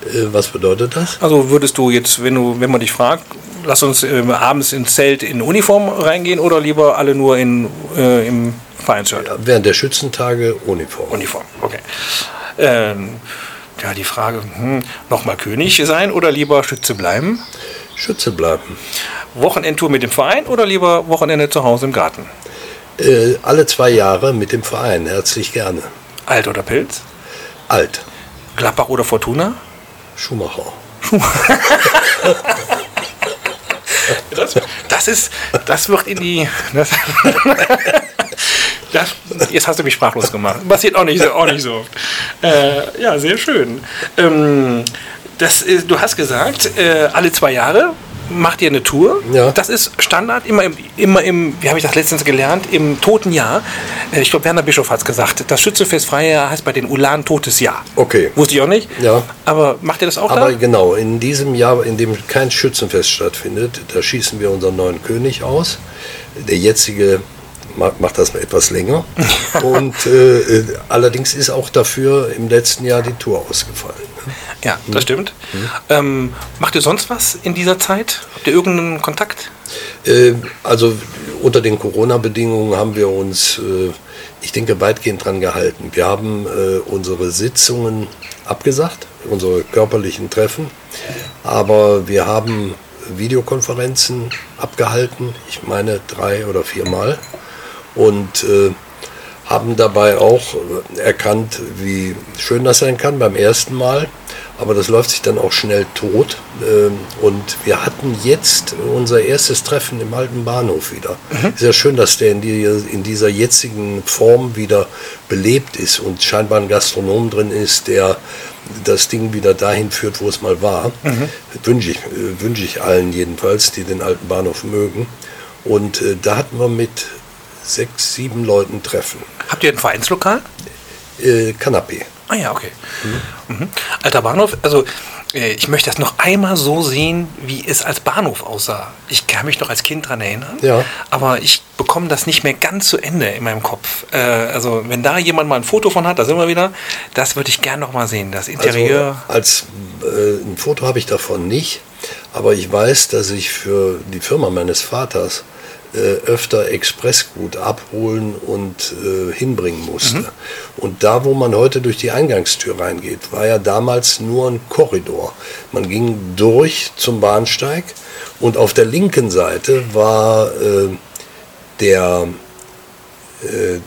Speaker 2: Äh, was bedeutet das?
Speaker 1: Also würdest du jetzt, wenn du, wenn man dich fragt, lass uns äh, abends ins Zelt in Uniform reingehen oder lieber alle nur in, äh, im Vereinsshirt? Ja,
Speaker 2: während der Schützentage Uniform.
Speaker 1: Uniform, okay. Ähm, ja, die Frage, hm, nochmal König sein oder lieber Schütze bleiben?
Speaker 2: Schütze bleiben.
Speaker 1: Wochenendtour mit dem Verein oder lieber Wochenende zu Hause im Garten?
Speaker 2: Äh, alle zwei Jahre mit dem Verein, herzlich gerne.
Speaker 1: Alt oder Pilz?
Speaker 2: Alt.
Speaker 1: Gladbach oder Fortuna?
Speaker 2: Schumacher.
Speaker 1: Schumacher. das, das, ist, das wird in die. Das, das, jetzt hast du mich sprachlos gemacht. Passiert auch nicht so, auch nicht so oft. Äh, ja, sehr schön. Ähm, das, du hast gesagt, äh, alle zwei Jahre macht ihr eine Tour. Ja. Das ist Standard, immer im, immer im, wie habe ich das letztens gelernt, im toten Jahr. Äh, ich glaube, Werner Bischof hat es gesagt. Das Schützefest Freie heißt bei den Ulan totes Jahr.
Speaker 2: Okay.
Speaker 1: Wusste ich auch nicht.
Speaker 2: Ja.
Speaker 1: Aber macht ihr das auch
Speaker 2: Aber
Speaker 1: da?
Speaker 2: genau, in diesem Jahr, in dem kein Schützenfest stattfindet, da schießen wir unseren neuen König aus. Der jetzige macht das etwas länger. Und äh, äh, allerdings ist auch dafür im letzten Jahr die Tour ausgefallen.
Speaker 1: Ja, das hm. stimmt. Hm. Ähm, macht ihr sonst was in dieser Zeit? Habt ihr irgendeinen Kontakt?
Speaker 2: Äh, also unter den Corona-Bedingungen haben wir uns, äh, ich denke, weitgehend dran gehalten. Wir haben äh, unsere Sitzungen abgesagt, unsere körperlichen Treffen, aber wir haben Videokonferenzen abgehalten, ich meine drei oder viermal. Und äh, haben dabei auch erkannt, wie schön das sein kann beim ersten Mal. Aber das läuft sich dann auch schnell tot. Ähm, und wir hatten jetzt unser erstes Treffen im alten Bahnhof wieder. Mhm. Sehr schön, dass der in, die, in dieser jetzigen Form wieder belebt ist und scheinbar ein Gastronom drin ist, der das Ding wieder dahin führt, wo es mal war. Mhm. Wünsche ich, äh, wünsch ich allen jedenfalls, die den alten Bahnhof mögen. Und äh, da hatten wir mit sechs, sieben Leuten treffen.
Speaker 1: Habt ihr ein Vereinslokal?
Speaker 2: Äh, Kanapé.
Speaker 1: Ah ja, okay. Mhm. Mhm. Alter Bahnhof, also äh, ich möchte das noch einmal so sehen, wie es als Bahnhof aussah. Ich kann mich noch als Kind daran erinnern,
Speaker 2: ja.
Speaker 1: aber ich bekomme das nicht mehr ganz zu Ende in meinem Kopf. Äh, also wenn da jemand mal ein Foto von hat, da sind wir wieder, das würde ich gerne noch mal sehen, das Interieur.
Speaker 2: Also, als äh, ein Foto habe ich davon nicht, aber ich weiß, dass ich für die Firma meines Vaters äh, öfter Expressgut abholen und äh, hinbringen musste. Mhm. Und da, wo man heute durch die Eingangstür reingeht, war ja damals nur ein Korridor. Man ging durch zum Bahnsteig Und auf der linken Seite war äh, der, äh,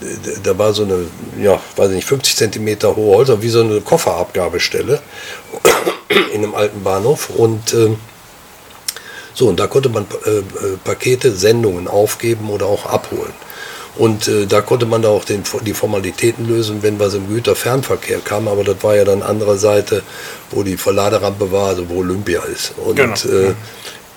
Speaker 2: da war so eine, ja, weiß ich nicht, 50 Zentimeter hohe Holzer, wie so eine Kofferabgabestelle in einem alten Bahnhof. Und äh, so, und da konnte man äh, äh, Pakete, Sendungen aufgeben oder auch abholen. Und äh, da konnte man da auch den, die Formalitäten lösen, wenn was im Güterfernverkehr kam. Aber das war ja dann andere Seite, wo die Verladerampe war, also wo Olympia ist. Und genau. äh,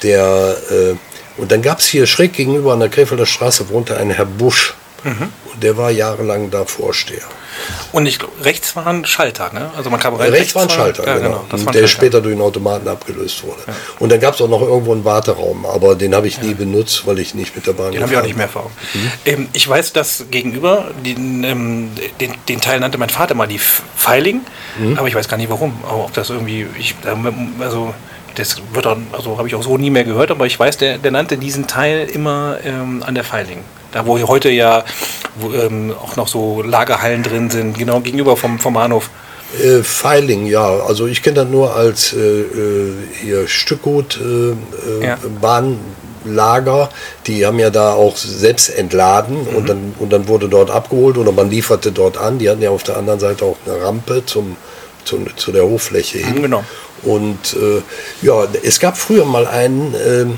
Speaker 2: der äh, und dann gab es hier schräg gegenüber an der Krefelder Straße wohnte ein Herr Busch. Mhm. Und der war jahrelang da Vorsteher.
Speaker 1: Und ich glaube, rechts war ein Schalter, ne?
Speaker 2: Also man kam rein. Rechts, rechts war ein Schalter, ja, genau. genau der später durch einen Automaten abgelöst wurde. Ja. Und dann gab es auch noch irgendwo einen Warteraum, aber den habe ich ja. nie benutzt, weil ich nicht mit der Bahn
Speaker 1: Den habe ich auch nicht mehr vor. Mhm. Ähm, ich weiß, dass gegenüber, den, ähm, den, den, Teil nannte mein Vater mal die Feiling, mhm. aber ich weiß gar nicht warum. Aber ob das irgendwie, ich, also das wird dann, also habe ich auch so nie mehr gehört, aber ich weiß, der, der nannte diesen Teil immer ähm, an der Feiling. Da wo heute ja wo, ähm, auch noch so Lagerhallen drin sind, genau gegenüber vom, vom Bahnhof.
Speaker 2: Äh, Feiling, ja. Also ich kenne das nur als äh, äh hier Stückgut, äh, äh, ja. Bahnlager. Die haben ja da auch selbst entladen mhm. und, dann, und dann wurde dort abgeholt oder man lieferte dort an. Die hatten ja auf der anderen Seite auch eine Rampe zum, zum zu der Hochfläche hin. Mhm, genau. Und äh, ja, es gab früher mal einen ähm, äh,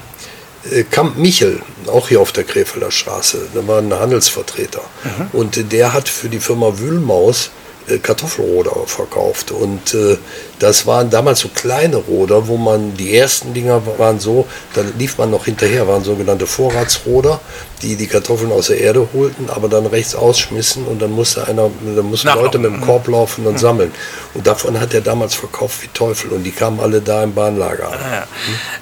Speaker 2: Kamp Michel, auch hier auf der Krefelder Straße, da war ein Handelsvertreter. Mhm. Und der hat für die Firma Wühlmaus äh, Kartoffelroder verkauft. Und äh, das waren damals so kleine Roder, wo man, die ersten Dinger waren so, da lief man noch hinterher, waren sogenannte Vorratsroder, die die Kartoffeln aus der Erde holten, aber dann rechts ausschmissen und dann musste einer, dann mussten Leute mit dem Korb laufen und mhm. sammeln. Und davon hat er damals verkauft wie Teufel und die kamen alle da im Bahnlager an.
Speaker 1: Ah,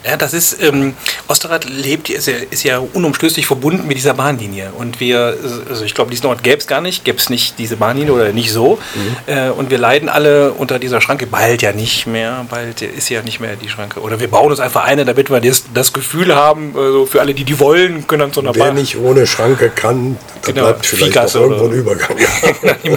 Speaker 1: ja. ja. das ist, ähm, Osterrad lebt, ist ja, ist ja unumstößlich verbunden mit dieser Bahnlinie. Und wir, also ich glaube, diesen Ort gäbe es gar nicht, gäbe es nicht diese Bahnlinie oder nicht so. Mhm. Äh, und wir leiden alle unter dieser Schranke, bald ja nicht mehr, bald ist ja nicht mehr die Schranke. Oder wir bauen uns einfach eine, damit wir das, das Gefühl haben, also für alle, die die wollen, können dann so
Speaker 2: einer Wer nicht ohne Schranke kann, da genau, bleibt vielleicht Viehgasse irgendwo ein Übergang.
Speaker 1: die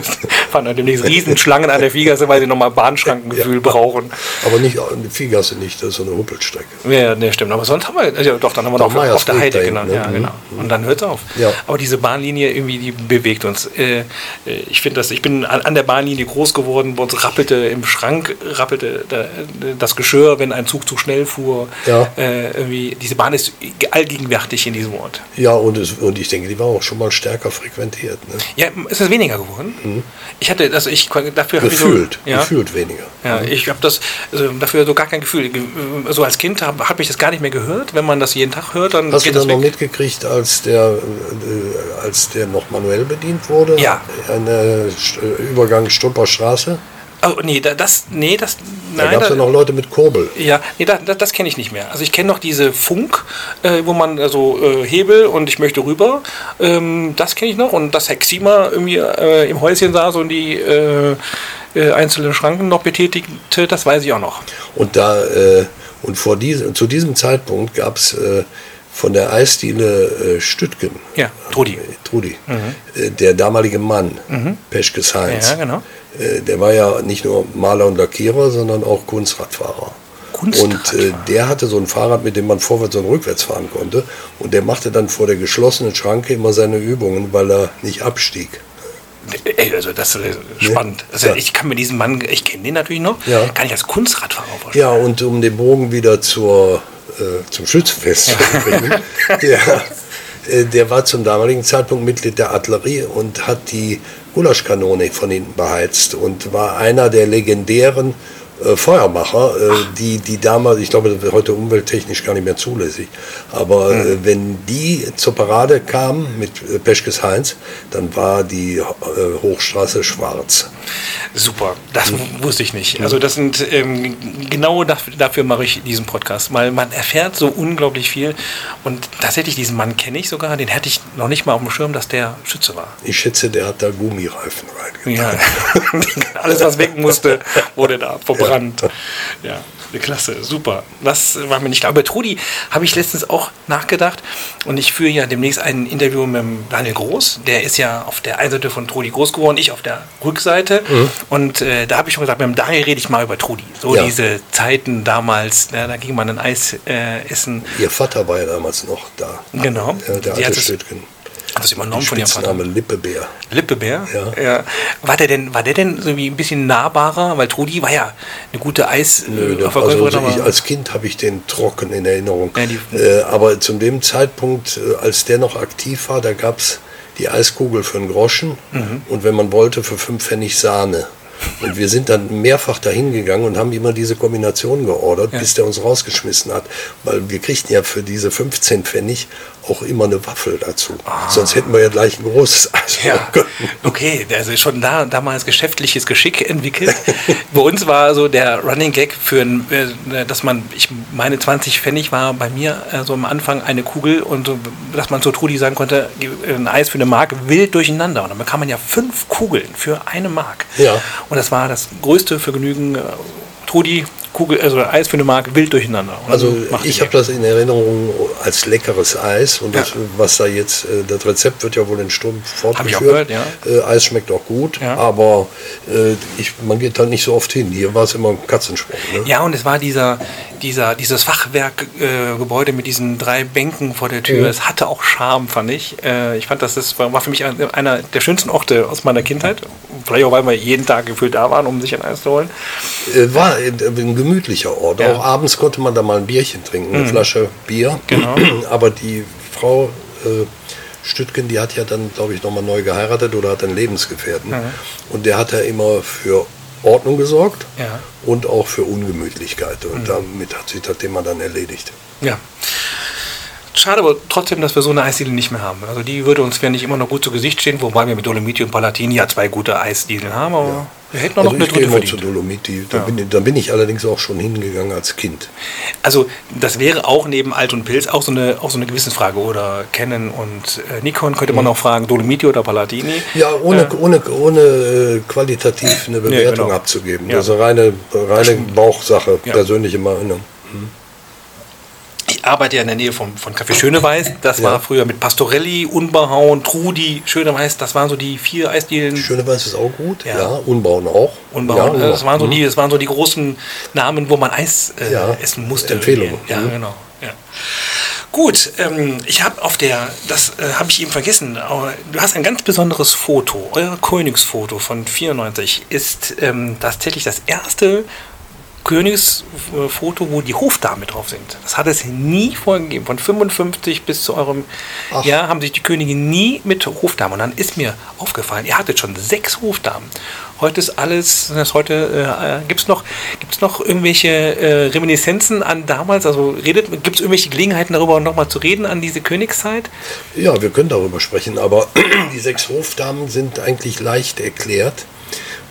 Speaker 1: fahren dann demnächst Riesenschlangen an der Viehgasse, weil sie nochmal Bahnschrankengefühl ja. brauchen.
Speaker 2: Aber nicht die Viehgasse nicht, das ist so eine Huppelstrecke.
Speaker 1: Ja, ne, stimmt. Aber sonst haben wir, ja, doch, dann haben wir doch, noch auf der Heide genannt. Ne? Ja, mhm. genau. Und dann hört es auf. Ja. Aber diese Bahnlinie irgendwie, die bewegt uns. Äh, ich finde das, ich bin an der Bahnlinie groß geworden, bei uns rappelte im Schrank, rappelte das Geschirr, wenn ein Zug zu schnell fuhr. Ja. Äh, irgendwie, diese Bahn ist allgegenwärtig in diesem Ort.
Speaker 2: Ja, und, es, und ich denke, die war auch schon mal stärker frequentiert. Ne?
Speaker 1: Ja, ist es weniger geworden? Mhm. Ich hatte das, ich dafür
Speaker 2: gefühlt,
Speaker 1: so, ja,
Speaker 2: gefühlt weniger.
Speaker 1: Ja, mhm. ich habe das also dafür so gar kein Gefühl. So als Kind habe hab ich das gar nicht mehr gehört. Wenn man das jeden Tag hört, dann
Speaker 2: Hast geht du das noch mitgekriegt, als der, äh, als der noch manuell bedient wurde?
Speaker 1: Ja.
Speaker 2: Ein äh, Übergang Strupper Straße?
Speaker 1: Oh, nee, das, nee, das,
Speaker 2: nein. Da gab es ja noch Leute mit Kurbel.
Speaker 1: Ja, nee, da, das, das kenne ich nicht mehr. Also ich kenne noch diese Funk, äh, wo man also äh, Hebel und ich möchte rüber. Ähm, das kenne ich noch und dass Herr Xima irgendwie äh, im Häuschen saß und die äh, äh, einzelnen Schranken noch betätigte, das weiß ich auch noch.
Speaker 2: Und da, äh, und vor diesem, zu diesem Zeitpunkt gab es von der Eisdiele äh, Stüttgen.
Speaker 1: Ja, Trudi.
Speaker 2: Trudi. Mhm. der damalige Mann, mhm. Peschkes Heinz.
Speaker 1: Ja, genau
Speaker 2: äh, der war ja nicht nur Maler und Lackierer, sondern auch Kunstradfahrer. Und äh, der hatte so ein Fahrrad, mit dem man vorwärts und rückwärts fahren konnte. Und der machte dann vor der geschlossenen Schranke immer seine Übungen, weil er nicht abstieg.
Speaker 1: Ey, also das ist spannend. Also ja. Ich kann mir diesen Mann, ich kenne den natürlich noch, ja. kann ich als Kunstradfahrer
Speaker 2: vorstellen. Ja, und um den Bogen wieder zur, äh, zum Schützenfest zu bringen, der, äh, der war zum damaligen Zeitpunkt Mitglied der Artillerie und hat die Gulaschkanone von hinten beheizt und war einer der legendären äh, Feuermacher, äh, die, die damals, ich glaube, das wird heute umwelttechnisch gar nicht mehr zulässig, aber mhm. äh, wenn die zur Parade kamen mit äh, Peschkes Heinz, dann war die äh, Hochstraße schwarz.
Speaker 1: Super, das mhm. wusste ich nicht. Also das sind ähm, genau dafür, dafür, mache ich diesen Podcast, weil man erfährt so unglaublich viel und tatsächlich diesen Mann kenne ich sogar, den hätte ich noch nicht mal auf dem Schirm, dass der Schütze war.
Speaker 2: Ich schätze, der hat da Gummireifen
Speaker 1: reingetan. Ja, alles was weg musste, wurde da verbrannt. Ja. Klasse, super. Das war mir nicht klar. Über Trudi habe ich letztens auch nachgedacht und ich führe ja demnächst ein Interview mit Daniel Groß. Der ist ja auf der einen Seite von Trudi groß geworden, ich auf der Rückseite. Mhm. Und äh, da habe ich schon gesagt, mit dem Daniel rede ich mal über Trudi. So ja. diese Zeiten damals, ja, da ging man ein Eis äh, essen.
Speaker 2: Ihr Vater war ja damals noch da.
Speaker 1: Genau.
Speaker 2: Ja, der alte Stüttgen.
Speaker 1: Das übernommen von Vater?
Speaker 2: Lippebär.
Speaker 1: Lippebär?
Speaker 2: Ja.
Speaker 1: ja. War der denn, war der denn irgendwie ein bisschen nahbarer? Weil Trudi war ja eine gute Eis.
Speaker 2: Nö, äh, also ich, als Kind habe ich den trocken in Erinnerung. Ja, äh, aber zu dem Zeitpunkt, äh, als der noch aktiv war, da gab es die Eiskugel für einen Groschen mhm. und wenn man wollte, für fünf Pfennig Sahne. Und wir sind dann mehrfach dahin gegangen und haben immer diese Kombination geordert, ja. bis der uns rausgeschmissen hat. Weil wir kriegten ja für diese 15 Pfennig auch immer eine Waffel dazu. Ah. Sonst hätten wir ja gleich ein großes Eis
Speaker 1: ja. Okay, also schon da damals geschäftliches Geschick entwickelt. bei uns war so der Running Gag für, äh, dass man, ich meine 20 Pfennig war bei mir äh, so am Anfang eine Kugel und dass man so Trudi sagen konnte, ein Eis für eine Mark wild durcheinander. Und dann bekam man ja fünf Kugeln für eine Mark.
Speaker 2: Ja.
Speaker 1: Und das war das größte Vergnügen. Äh, Trudi Kugel, also Eis für eine Mark wild durcheinander.
Speaker 2: Also ich habe das in Erinnerung als leckeres Eis und ja. das, was da jetzt, äh, das Rezept wird ja wohl in Sturm fortgeführt. Gehört, ja. Äh, Eis schmeckt auch gut, ja. aber äh, ich, man geht halt nicht so oft hin. Hier war es immer ein Katzensprung.
Speaker 1: Ne? Ja, und es war dieser, dieser, dieses Fachwerkgebäude äh, mit diesen drei Bänken vor der Tür. Mhm. Es hatte auch Charme, fand ich. Äh, ich fand, das ist, war für mich einer der schönsten Orte aus meiner Kindheit. Vielleicht auch, weil wir jeden Tag gefühlt da waren, um sich ein Eis zu holen.
Speaker 2: Äh, war ein gemütlicher Ort. Ja. Auch abends konnte man da mal ein Bierchen trinken, eine mhm. Flasche Bier.
Speaker 1: Genau.
Speaker 2: Aber die Frau äh, Stüttgen, die hat ja dann, glaube ich, nochmal neu geheiratet oder hat einen Lebensgefährten. Mhm. Und der hat ja immer für Ordnung gesorgt
Speaker 1: ja.
Speaker 2: und auch für Ungemütlichkeit. Und mhm. damit hat sich das Thema dann erledigt.
Speaker 1: Ja. Schade aber trotzdem, dass wir so eine Eisdiele nicht mehr haben. Also die würde uns, wenn nicht immer noch gut zu Gesicht stehen, wobei wir mit Dolomiti und Palatini ja zwei gute Eisdielen haben, aber ja. wir hätten auch
Speaker 2: also
Speaker 1: noch eine dritte
Speaker 2: verdient. zu Dolomiti. Da, ja. bin, da, bin, ich allerdings auch schon hingegangen als Kind.
Speaker 1: Also das wäre auch neben Alt und Pilz auch so eine, auch so eine Gewissensfrage. Oder Canon und äh, Nikon könnte man mhm. auch fragen, Dolomiti oder Palatini.
Speaker 2: Ja, ohne, äh, ohne, ohne äh, qualitativ eine Bewertung nee, genau. abzugeben. Ja. Also reine, reine Bauchsache, persönliche Meinung. Mhm
Speaker 1: ich arbeite ja in der Nähe vom, von Café Schöneweiß. Das ja. war früher mit Pastorelli, Unbehauen, Trudi, Schöneweiß. Das waren so die vier Eisdielen.
Speaker 2: Schöneweiß ist auch gut. Ja, ja Unbauen auch.
Speaker 1: Unbauen, ja, das, waren so mhm. die, das waren so die großen Namen, wo man Eis äh, essen musste.
Speaker 2: Empfehlung.
Speaker 1: Ja, mhm. genau. Ja. Gut, ähm, ich habe auf der, das äh, habe ich eben vergessen, du hast ein ganz besonderes Foto. Euer Königsfoto von 94 ist ähm, tatsächlich das erste Königsfoto, wo die Hofdamen drauf sind. Das hat es nie vorher gegeben. Von 55 bis zu eurem Ach. Jahr haben sich die Könige nie mit Hofdamen. Und dann ist mir aufgefallen, ihr hattet schon sechs Hofdamen. Heute ist alles, das heute äh, gibt es noch, gibt's noch irgendwelche äh, Reminiszenzen an damals? Also gibt es irgendwelche Gelegenheiten darüber nochmal zu reden an diese Königszeit?
Speaker 2: Ja, wir können darüber sprechen, aber die sechs Hofdamen sind eigentlich leicht erklärt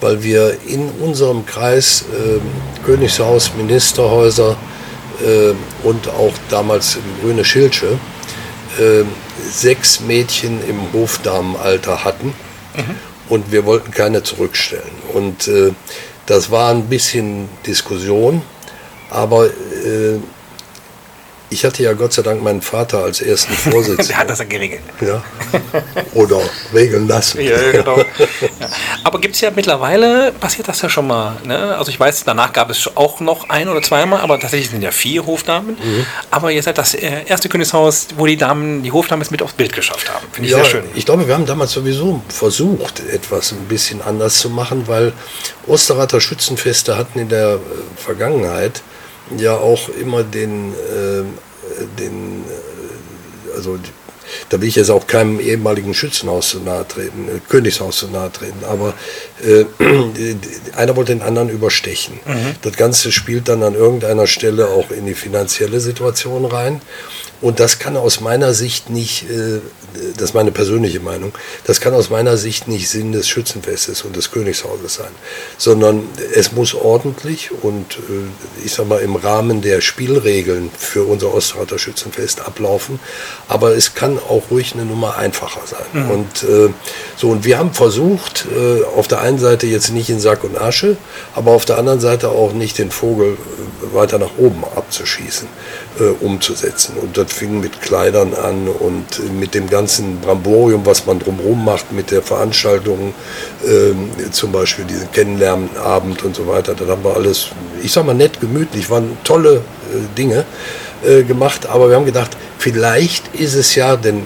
Speaker 2: weil wir in unserem Kreis äh, Königshaus, Ministerhäuser äh, und auch damals Grüne Schildsche äh, sechs Mädchen im Hofdamenalter hatten mhm. und wir wollten keine zurückstellen. Und äh, das war ein bisschen Diskussion, aber äh, ich hatte ja Gott sei Dank meinen Vater als ersten Vorsitzenden.
Speaker 1: Der hat das ja geregelt.
Speaker 2: Ja. Oder regeln lassen.
Speaker 1: Ja, genau. Ja. Aber gibt es ja mittlerweile, passiert das ja schon mal. Ne? Also ich weiß, danach gab es auch noch ein oder zweimal, aber tatsächlich sind ja vier Hofdamen. Mhm. Aber ihr seid das äh, erste Königshaus, wo die Damen, die Hofdamen es mit aufs Bild geschafft haben. Finde ich ja, sehr schön.
Speaker 2: Ich glaube, wir haben damals sowieso versucht, etwas ein bisschen anders zu machen, weil Osterrather Schützenfeste hatten in der äh, Vergangenheit ja auch immer den, äh, den also da will ich jetzt auch keinem ehemaligen Schützenhaus zu nahe treten, äh, Königshaus zu nahe treten, aber äh, einer wollte den anderen überstechen. Mhm. Das Ganze spielt dann an irgendeiner Stelle auch in die finanzielle Situation rein. Und das kann aus meiner Sicht nicht, äh, das ist meine persönliche Meinung, das kann aus meiner Sicht nicht Sinn des Schützenfestes und des Königshauses sein, sondern es muss ordentlich und äh, ich sag mal im Rahmen der Spielregeln für unser Osterrater Schützenfest ablaufen. Aber es kann auch ruhig eine Nummer einfacher sein. Mhm. Und äh, so, und wir haben versucht, äh, auf der einen Seite jetzt nicht in Sack und Asche, aber auf der anderen Seite auch nicht den Vogel äh, weiter nach oben abzuschießen, äh, umzusetzen. Und das fing mit Kleidern an und mit dem ganzen Bramborium, was man drumherum macht, mit der Veranstaltung, äh, zum Beispiel diesen Kennenlernabend und so weiter. Das haben wir alles, ich sag mal, nett, gemütlich, waren tolle äh, Dinge äh, gemacht, aber wir haben gedacht, vielleicht ist es ja, denn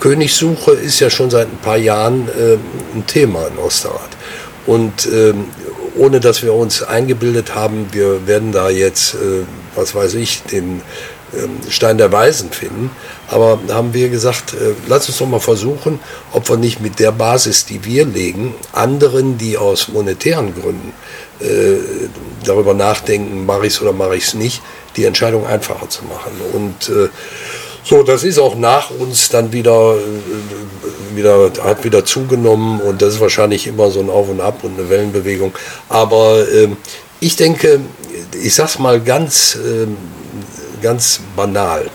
Speaker 2: Königssuche ist ja schon seit ein paar Jahren äh, ein Thema in Osterrad. Und ähm, ohne dass wir uns eingebildet haben, wir werden da jetzt, äh, was weiß ich, den ähm, Stein der Weisen finden. Aber haben wir gesagt, äh, lass uns doch mal versuchen, ob wir nicht mit der Basis, die wir legen, anderen, die aus monetären Gründen äh, darüber nachdenken, mache ich es oder mache ich es nicht, die Entscheidung einfacher zu machen. Und äh, so, das ist auch nach uns dann wieder, wieder, hat wieder zugenommen und das ist wahrscheinlich immer so ein Auf und Ab und eine Wellenbewegung. Aber äh, ich denke, ich sag's mal ganz, äh, ganz banal.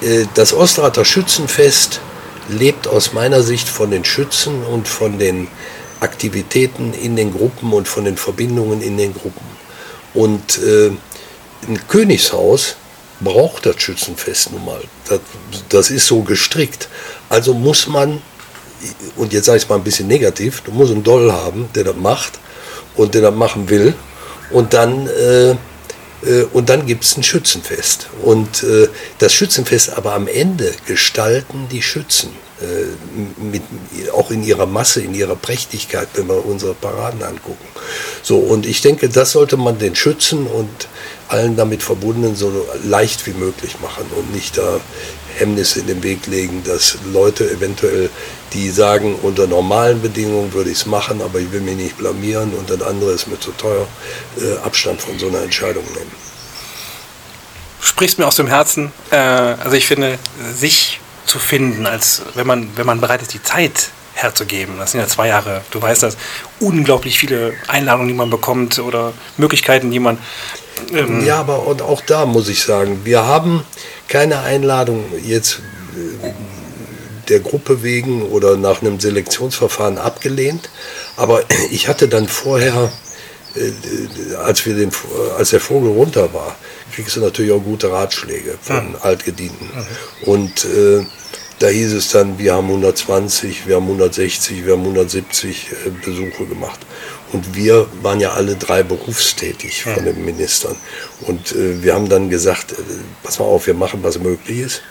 Speaker 2: Äh, das Ostrater Schützenfest lebt aus meiner Sicht von den Schützen und von den Aktivitäten in den Gruppen und von den Verbindungen in den Gruppen. Und äh, ein Königshaus braucht das Schützenfest nun mal. Das, das ist so gestrickt. Also muss man, und jetzt sage ich es mal ein bisschen negativ, du musst einen Doll haben, der das macht und der das machen will. Und dann, äh, und dann gibt es ein Schützenfest. Und äh, das Schützenfest aber am Ende gestalten die Schützen. Äh, mit, auch in ihrer Masse, in ihrer Prächtigkeit, wenn wir unsere Paraden angucken. So, und ich denke, das sollte man den Schützen und allen damit verbundenen so leicht wie möglich machen und nicht da Hemmnisse in den Weg legen, dass Leute eventuell, die sagen, unter normalen Bedingungen würde ich es machen, aber ich will mich nicht blamieren und das andere ist mir zu teuer, äh, Abstand von so einer Entscheidung nehmen.
Speaker 1: Sprichst mir aus dem Herzen. Äh, also ich finde, sich zu finden, als wenn man, wenn man bereit ist, die Zeit herzugeben. Das sind ja zwei Jahre. Du weißt das. Unglaublich viele Einladungen, die man bekommt oder Möglichkeiten, die man
Speaker 2: ähm ja, aber und auch da muss ich sagen, wir haben keine Einladung jetzt äh, der Gruppe wegen oder nach einem Selektionsverfahren abgelehnt. Aber ich hatte dann vorher, äh, als, wir den, als der Vogel runter war, kriegst du natürlich auch gute Ratschläge von. Altgedienten. Und äh, da hieß es dann, wir haben 120, wir haben 160, wir haben 170 äh, Besuche gemacht. Und wir waren ja alle drei berufstätig von den Ministern. Und äh, wir haben dann gesagt, äh, pass mal auf, wir machen, was möglich ist.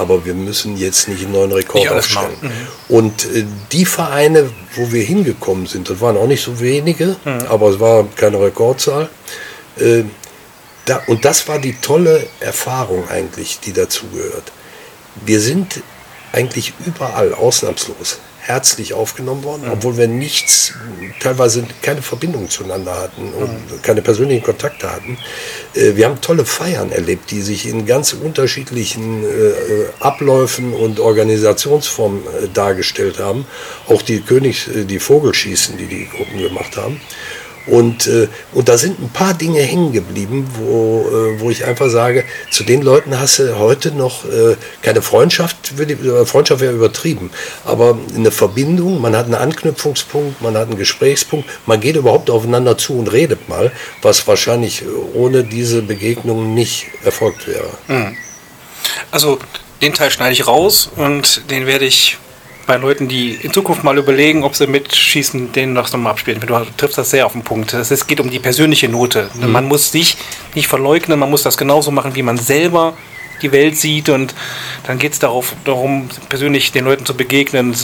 Speaker 2: Aber wir müssen jetzt nicht einen neuen Rekord aufstellen. Mhm. Und äh, die Vereine, wo wir hingekommen sind, das waren auch nicht so wenige, mhm. aber es war keine Rekordzahl. Äh, da, und das war die tolle Erfahrung eigentlich, die dazugehört. Wir sind eigentlich überall ausnahmslos herzlich aufgenommen worden, mhm. obwohl wir nichts, teilweise keine Verbindung zueinander hatten und mhm. keine persönlichen Kontakte hatten. Äh, wir haben tolle Feiern erlebt, die sich in ganz unterschiedlichen äh, Abläufen und Organisationsformen äh, dargestellt haben. Auch die Königs, die Vogelschießen, die die Gruppen gemacht haben. Und, äh, und da sind ein paar Dinge hängen geblieben, wo, äh, wo ich einfach sage, zu den Leuten hast du heute noch äh, keine Freundschaft, würde, Freundschaft wäre übertrieben, aber eine Verbindung, man hat einen Anknüpfungspunkt, man hat einen Gesprächspunkt, man geht überhaupt aufeinander zu und redet mal, was wahrscheinlich ohne diese Begegnung nicht erfolgt wäre. Mhm.
Speaker 1: Also den Teil schneide ich raus und den werde ich bei Leuten, die in Zukunft mal überlegen, ob sie mitschießen, den noch mal abspielen. Du triffst das sehr auf den Punkt. Es geht um die persönliche Note. Mhm. Man muss sich nicht verleugnen, man muss das genauso machen, wie man selber die Welt sieht und dann geht es darum, persönlich den Leuten zu begegnen,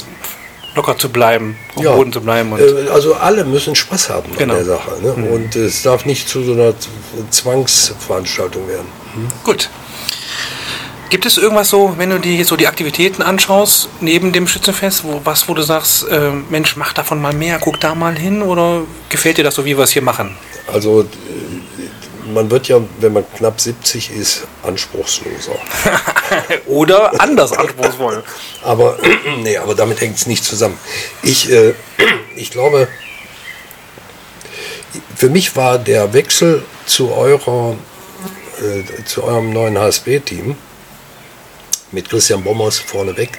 Speaker 1: locker zu bleiben,
Speaker 2: auf ja, Boden zu bleiben. Äh, also alle müssen Spaß haben genau. an der Sache. Ne? Mhm. Und es darf nicht zu so einer Zwangsveranstaltung werden.
Speaker 1: Mhm. Gut. Gibt es irgendwas so, wenn du dir so die Aktivitäten anschaust, neben dem Schützenfest, wo, was, wo du sagst, äh, Mensch, mach davon mal mehr, guck da mal hin oder gefällt dir das so, wie wir es hier machen?
Speaker 2: Also man wird ja, wenn man knapp 70 ist, anspruchsloser.
Speaker 1: Oder anders anspruchsvoll.
Speaker 2: aber, nee, aber damit hängt es nicht zusammen. Ich, äh, ich glaube, für mich war der Wechsel zu eurer, äh, zu eurem neuen HSB-Team mit Christian Bommers vorneweg,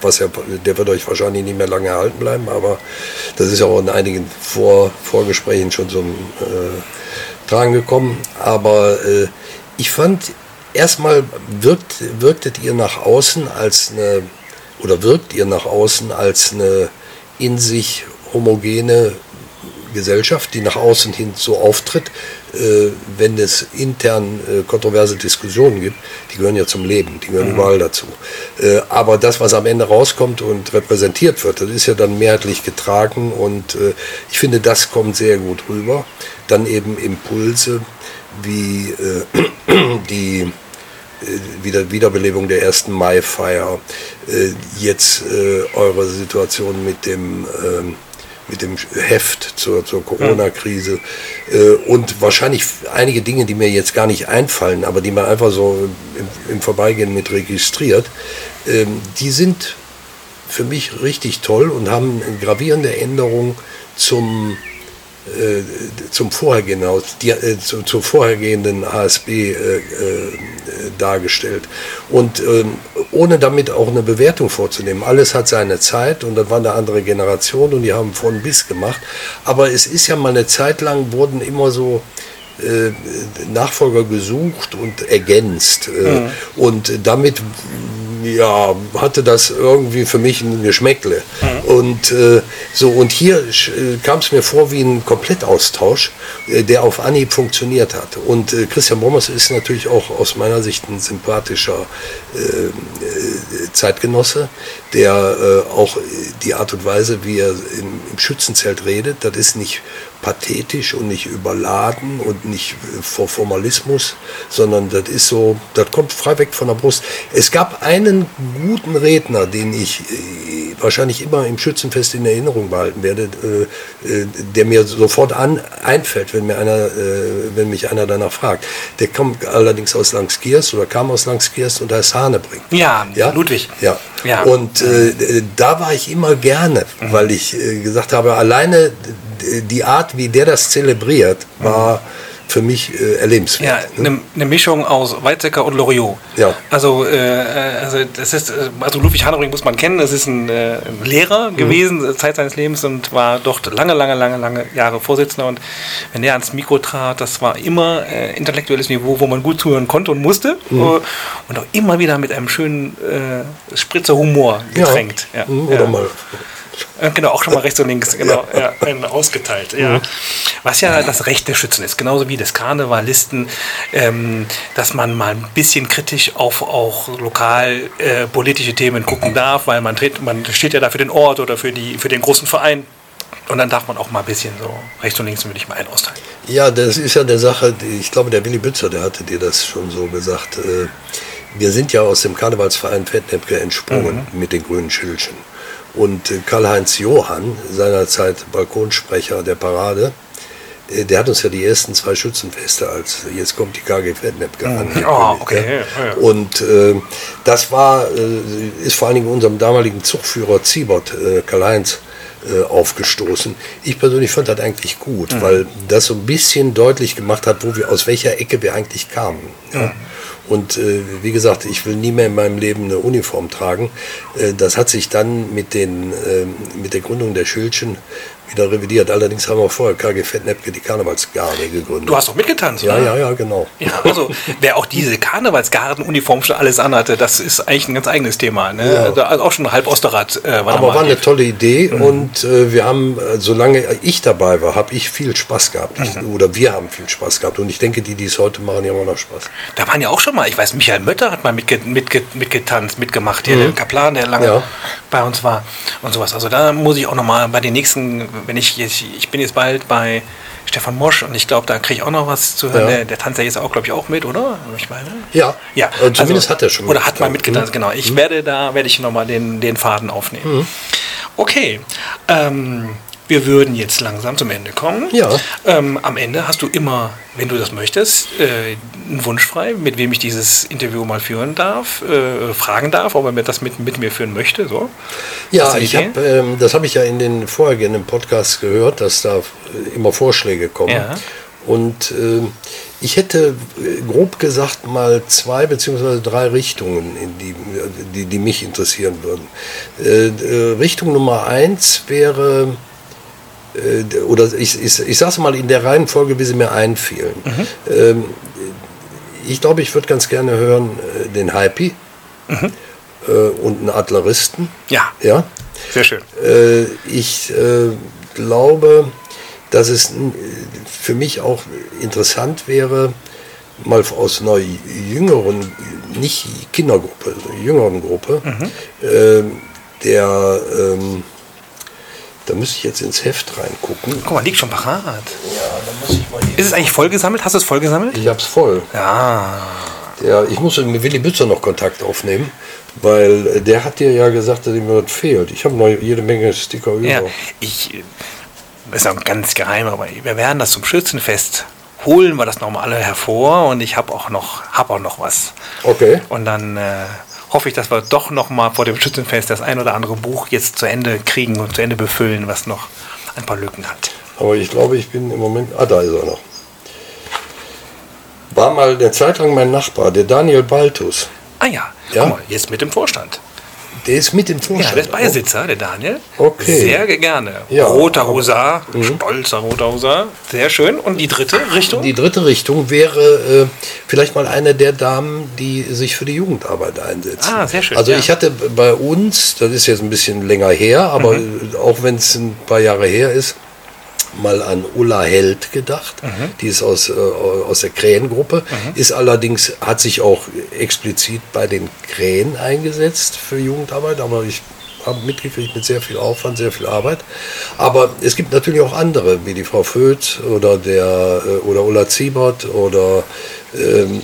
Speaker 2: was ja, der wird euch wahrscheinlich nicht mehr lange erhalten bleiben, aber das ist ja auch in einigen Vor Vorgesprächen schon so äh, dran gekommen. Aber äh, ich fand, erstmal wirkt, wirktet ihr nach außen als eine, oder wirkt ihr nach außen als eine in sich homogene Gesellschaft, die nach außen hin so auftritt, wenn es intern äh, kontroverse Diskussionen gibt, die gehören ja zum Leben, die gehören mhm. überall dazu. Äh, aber das, was am Ende rauskommt und repräsentiert wird, das ist ja dann mehrheitlich getragen und äh, ich finde, das kommt sehr gut rüber. Dann eben Impulse wie äh, die äh, wieder Wiederbelebung der ersten Mai-Feier, jetzt eure Situation mit dem ähm, mit dem Heft zur, zur Corona-Krise äh, und wahrscheinlich einige Dinge, die mir jetzt gar nicht einfallen, aber die man einfach so im, im Vorbeigehen mit registriert, ähm, die sind für mich richtig toll und haben gravierende Änderungen zum äh, zum vorhergehenden, die, äh, zu, zur vorhergehenden HSB äh, äh, dargestellt. Und ähm, ohne damit auch eine Bewertung vorzunehmen. Alles hat seine Zeit und das war eine andere Generation und die haben von bis gemacht. Aber es ist ja mal eine Zeit lang, wurden immer so äh, Nachfolger gesucht und ergänzt. Mhm. Und damit ja, hatte das irgendwie für mich ein Geschmäckle. Mhm. Und äh, so, und hier äh, kam es mir vor wie ein Komplettaustausch, äh, der auf Anhieb funktioniert hat. Und äh, Christian Bommers ist natürlich auch aus meiner Sicht ein sympathischer äh, äh, Zeitgenosse, der auch die Art und Weise, wie er im, im Schützenzelt redet, das ist nicht pathetisch und nicht überladen und nicht vor Formalismus, sondern das ist so, das kommt frei weg von der Brust. Es gab einen guten Redner, den ich äh, wahrscheinlich immer im Schützenfest in Erinnerung behalten werde, äh, äh, der mir sofort an, einfällt, wenn, mir einer, wenn mich einer danach fragt. Der kommt allerdings aus Langskiers oder kam aus Langskiers und heißt Hanebring.
Speaker 1: Ja, ja? Ludwig.
Speaker 2: Ja. ja. Und äh, da war ich immer gerne, mhm. weil ich äh, gesagt habe, alleine die Art, wie der das zelebriert, war. Für mich äh, erlebenswert.
Speaker 1: Ja, eine ne Mischung aus Weizsäcker und Loriot.
Speaker 2: Ja.
Speaker 1: Also, äh, also das ist, äh, also Ludwig Hanering muss man kennen, das ist ein, äh, ein Lehrer mhm. gewesen, Zeit seines Lebens und war dort lange, lange, lange, lange Jahre Vorsitzender und wenn der ans Mikro trat, das war immer äh, intellektuelles Niveau, wo man gut zuhören konnte und musste mhm. und auch immer wieder mit einem schönen äh, Spritzer Humor getränkt.
Speaker 2: Ja. ja. Mhm, oder ja. mal
Speaker 1: äh, genau, auch schon mal rechts und links, genau, ja. ja ausgeteilt. Ja. Mhm. Was ja das Recht der Schützen ist, genauso wie des Karnevalisten, ähm, dass man mal ein bisschen kritisch auf auch lokal äh, politische Themen gucken darf, weil man, tritt, man steht ja da für den Ort oder für, die, für den großen Verein. Und dann darf man auch mal ein bisschen so rechts und links würde ich mal einen austeilen.
Speaker 2: Ja, das ist ja der Sache, ich glaube, der Willy Bützer, der hatte dir das schon so gesagt. Äh, wir sind ja aus dem Karnevalsverein Fettnäpke entsprungen mhm. mit den grünen Schildchen. Und äh, Karl-Heinz Johann, seinerzeit Balkonsprecher der Parade, äh, der hat uns ja die ersten zwei Schützenfeste als jetzt kommt die KG Fettnäpke
Speaker 1: an. Oh, okay.
Speaker 2: Ja. Und äh, das war, äh, ist vor allen Dingen unserem damaligen Zugführer Ziebert, äh, Karl-Heinz, äh, aufgestoßen. Ich persönlich fand das eigentlich gut, mhm. weil das so ein bisschen deutlich gemacht hat, wo wir aus welcher Ecke wir eigentlich kamen. Ja. Mhm. Und äh, wie gesagt, ich will nie mehr in meinem Leben eine Uniform tragen. Äh, das hat sich dann mit, den, äh, mit der Gründung der Schildchen wieder revidiert. Allerdings haben wir vorher KG Fettnäpke die Karnevalsgarde gegründet.
Speaker 1: Du hast doch mitgetanzt,
Speaker 2: ja, oder? Ja, ja, genau.
Speaker 1: Ja, also wer auch diese Karnevalsgardenuniform schon alles anhatte, das ist eigentlich ein ganz eigenes Thema. Ne?
Speaker 2: Ja.
Speaker 1: Also auch schon halb Osterrad.
Speaker 2: Äh, war Aber war eine tolle Idee mhm. und äh, wir haben, äh, solange ich dabei war, habe ich viel Spaß gehabt. Mhm. oder wir haben viel Spaß gehabt und ich denke, die, die es heute machen, die haben auch noch Spaß.
Speaker 1: Da waren ja auch schon mal, ich weiß, Michael Mötter hat mal mitge mitge mitgetanzt, mitgemacht, hier, mhm. der Kaplan, der lange ja. bei uns war und sowas. Also da muss ich auch noch mal bei den nächsten, wenn ich jetzt ich bin jetzt bald bei Stefan Mosch und ich glaube, da kriege ich auch noch was zu hören. Ja. Der, der tanzt ja jetzt auch, glaube ich, auch mit, oder? Ich
Speaker 2: meine. Ja.
Speaker 1: Ja.
Speaker 2: Also zumindest hat er schon.
Speaker 1: Oder hat mal mitgetanzt, mhm. genau. Ich mhm. werde da, werde ich nochmal den, den Faden aufnehmen. Mhm. Okay. Ähm, wir würden jetzt langsam zum Ende kommen.
Speaker 2: Ja.
Speaker 1: Ähm, am Ende hast du immer, wenn du das möchtest, äh, einen Wunsch frei, mit wem ich dieses Interview mal führen darf, äh, fragen darf, ob er mir das mit, mit mir führen möchte. So.
Speaker 2: Ja, ich hab, ähm, das habe ich ja in den vorhergehenden Podcasts gehört, dass da äh, immer Vorschläge kommen.
Speaker 1: Ja.
Speaker 2: Und ähm, ich hätte äh, grob gesagt mal zwei beziehungsweise drei Richtungen, die, die, die mich interessieren würden. Äh, äh, Richtung Nummer eins wäre, äh, oder ich, ich, ich sage es mal in der Reihenfolge, wie sie mir einfielen. Ähm, ich glaube, ich würde ganz gerne hören äh, den Hypey äh, und einen Adleristen.
Speaker 1: Ja,
Speaker 2: Ja,
Speaker 1: sehr schön.
Speaker 2: äh, ich äh, glaube, dass es äh, für mich auch interessant wäre, mal aus einer jüngeren, nicht Kindergruppe, jüngeren Gruppe, äh, der, ähm, da müsste ich jetzt ins Heft reingucken.
Speaker 1: Guck mal, liegt schon parat.
Speaker 2: Ja, da muss ich mal
Speaker 1: Ist es eigentlich vollgesammelt? Hast du es vollgesammelt?
Speaker 2: Ich hab's voll.
Speaker 1: Ja.
Speaker 2: Der, ich muss mit Willy Bützer noch Kontakt aufnehmen, weil äh, der hat dir ja gesagt, dass ihm was fehlt. Ich habe noch jede Menge Sticker über.
Speaker 1: Ja, ich, äh, das ist auch ganz geheim, aber wir werden das zum Schützenfest holen wir das nochmal alle hervor und ich habe auch noch, habe auch noch was.
Speaker 2: Okay.
Speaker 1: Und dann äh, hoffe ich, dass wir doch nochmal vor dem Schützenfest das ein oder andere Buch jetzt zu Ende kriegen und zu Ende befüllen, was noch ein paar Lücken hat.
Speaker 2: Aber ich glaube, ich bin im Moment. Ah, da ist er noch. War mal eine Zeit lang mein Nachbar, der Daniel Baltus.
Speaker 1: Ah ja,
Speaker 2: Ja?
Speaker 1: mal, jetzt mit dem Vorstand.
Speaker 2: Der ist mit im
Speaker 1: Ja,
Speaker 2: Vorstand.
Speaker 1: der ist Beisitzer, der Daniel.
Speaker 2: Okay.
Speaker 1: Sehr gerne.
Speaker 2: Ja,
Speaker 1: roter Husar, stolzer roter Husar. Sehr schön. Und die dritte Richtung?
Speaker 2: Die dritte Richtung wäre äh, vielleicht mal eine der Damen, die sich für die Jugendarbeit einsetzen.
Speaker 1: Ah, sehr schön,
Speaker 2: Also
Speaker 1: ja.
Speaker 2: ich hatte bei uns, das ist jetzt ein bisschen länger her, aber
Speaker 1: Mhm.
Speaker 2: auch wenn es ein paar Jahre her ist, mal an Ulla Held gedacht.
Speaker 1: Mhm.
Speaker 2: Die ist aus, äh, aus der Krähengruppe, ist allerdings, hat sich auch explizit bei den Krähen eingesetzt für Jugendarbeit, aber ich habe mitgekriegt mit sehr viel Aufwand, sehr viel Arbeit. Aber es gibt natürlich auch andere, wie die Frau Föth oder der äh, oder Ulla Ziebert oder ähm,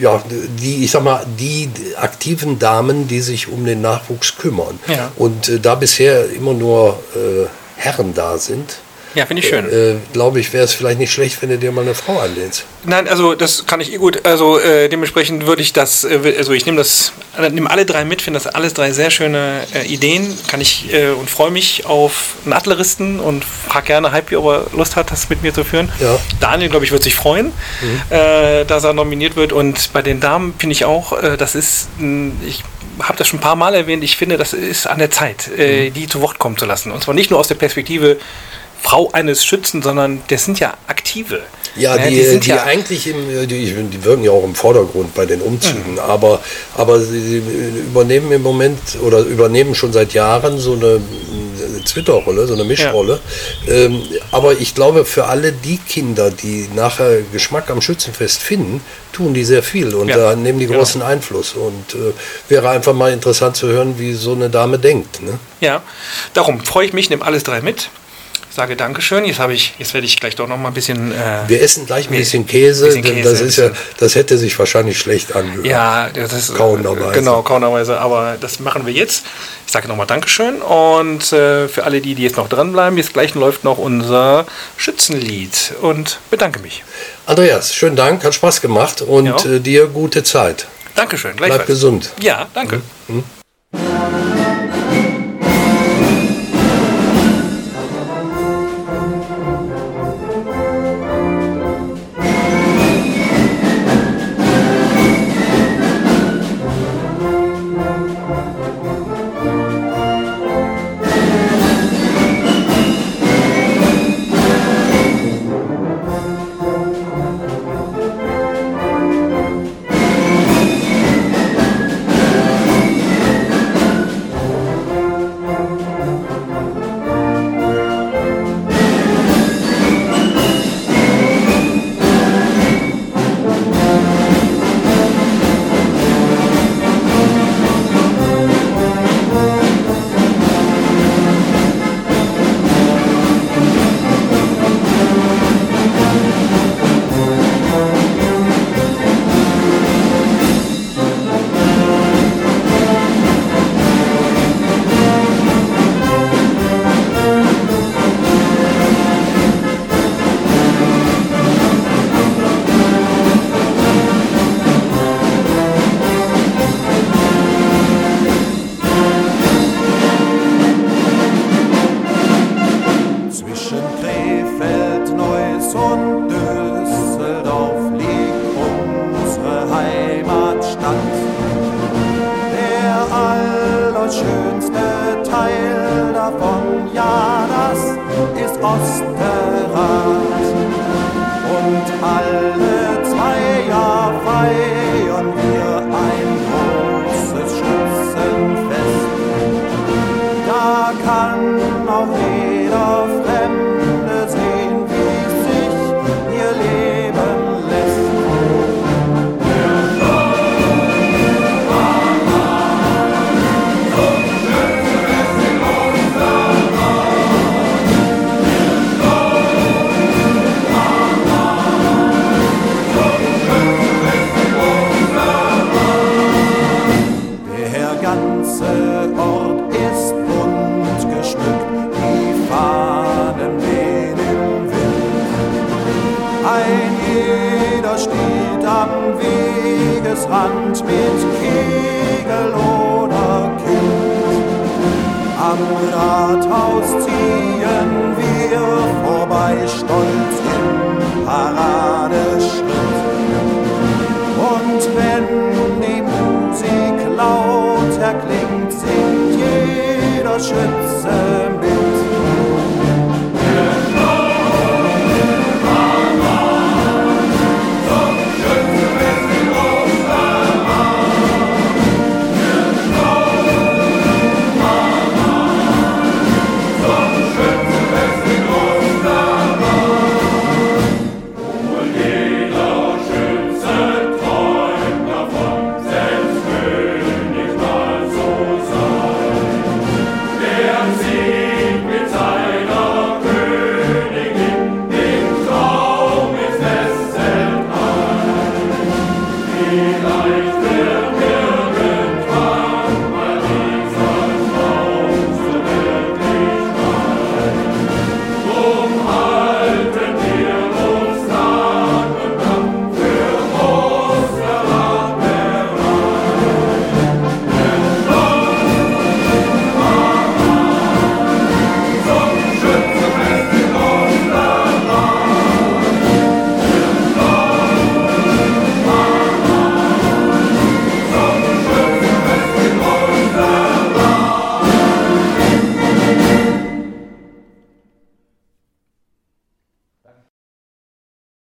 Speaker 2: ja, die, ich sag mal, die aktiven Damen, die sich um den Nachwuchs kümmern.
Speaker 1: Ja.
Speaker 2: Und äh, da bisher immer nur äh, Herren da sind,
Speaker 1: Ja, finde ich schön.
Speaker 2: äh, glaube ich, wäre es vielleicht nicht schlecht, wenn du dir mal eine Frau anlehnst.
Speaker 1: Nein, also das kann ich eh gut. Also äh, dementsprechend würde ich das, äh, also ich nehme das, äh, nehme alle drei mit, finde das alles drei sehr schöne äh, Ideen. Kann ich äh, und freue mich auf einen Adleristen und frage gerne Hype, ob er Lust hat, das mit mir zu führen.
Speaker 2: Ja.
Speaker 1: Daniel, glaube ich, wird sich freuen, äh, dass er nominiert wird. Und bei den Damen finde ich auch, äh, das ist, ich habe das schon ein paar Mal erwähnt, ich finde, das ist an der Zeit, äh, die zu Wort kommen zu lassen. Und zwar nicht nur aus der Perspektive Frau eines Schützen, sondern das sind ja Aktive.
Speaker 2: Ja, die, die,
Speaker 1: sind ja
Speaker 2: eigentlich im, äh, die, die wirken ja auch im Vordergrund bei den Umzügen, aber, aber sie, sie übernehmen im Moment oder übernehmen schon seit Jahren so eine, Twitter-Rolle, so eine Mischrolle. Ähm, aber ich glaube, für alle die Kinder, die nachher Geschmack am Schützenfest finden, tun die sehr viel und
Speaker 1: Ja,
Speaker 2: da nehmen die
Speaker 1: genau.
Speaker 2: großen Einfluss. Und äh, wäre einfach mal interessant zu hören, wie so eine Dame denkt. Ne?
Speaker 1: Ja, darum freue ich mich, nehme alles drei mit. Sage Dankeschön. Jetzt habe ich, jetzt werde ich gleich doch noch mal ein bisschen. Äh,
Speaker 2: Wir essen gleich ein bisschen Käse,
Speaker 1: bisschen
Speaker 2: denn
Speaker 1: Käse,
Speaker 2: das ist ja, das hätte sich wahrscheinlich schlecht angehört.
Speaker 1: ja, das ist
Speaker 2: Kauenderweise.
Speaker 1: Genau, kauenderweise. Aber das machen wir jetzt. Ich sage nochmal Dankeschön. Und äh, für alle die, die jetzt noch dranbleiben, jetzt gleich läuft noch unser Schützenlied. Und bedanke mich.
Speaker 2: Andreas, schönen Dank, hat Spaß gemacht und
Speaker 1: Ja.
Speaker 2: äh, dir gute Zeit.
Speaker 1: Dankeschön.
Speaker 2: Bleib
Speaker 1: Gleichfalls.
Speaker 2: gesund.
Speaker 1: Ja, danke.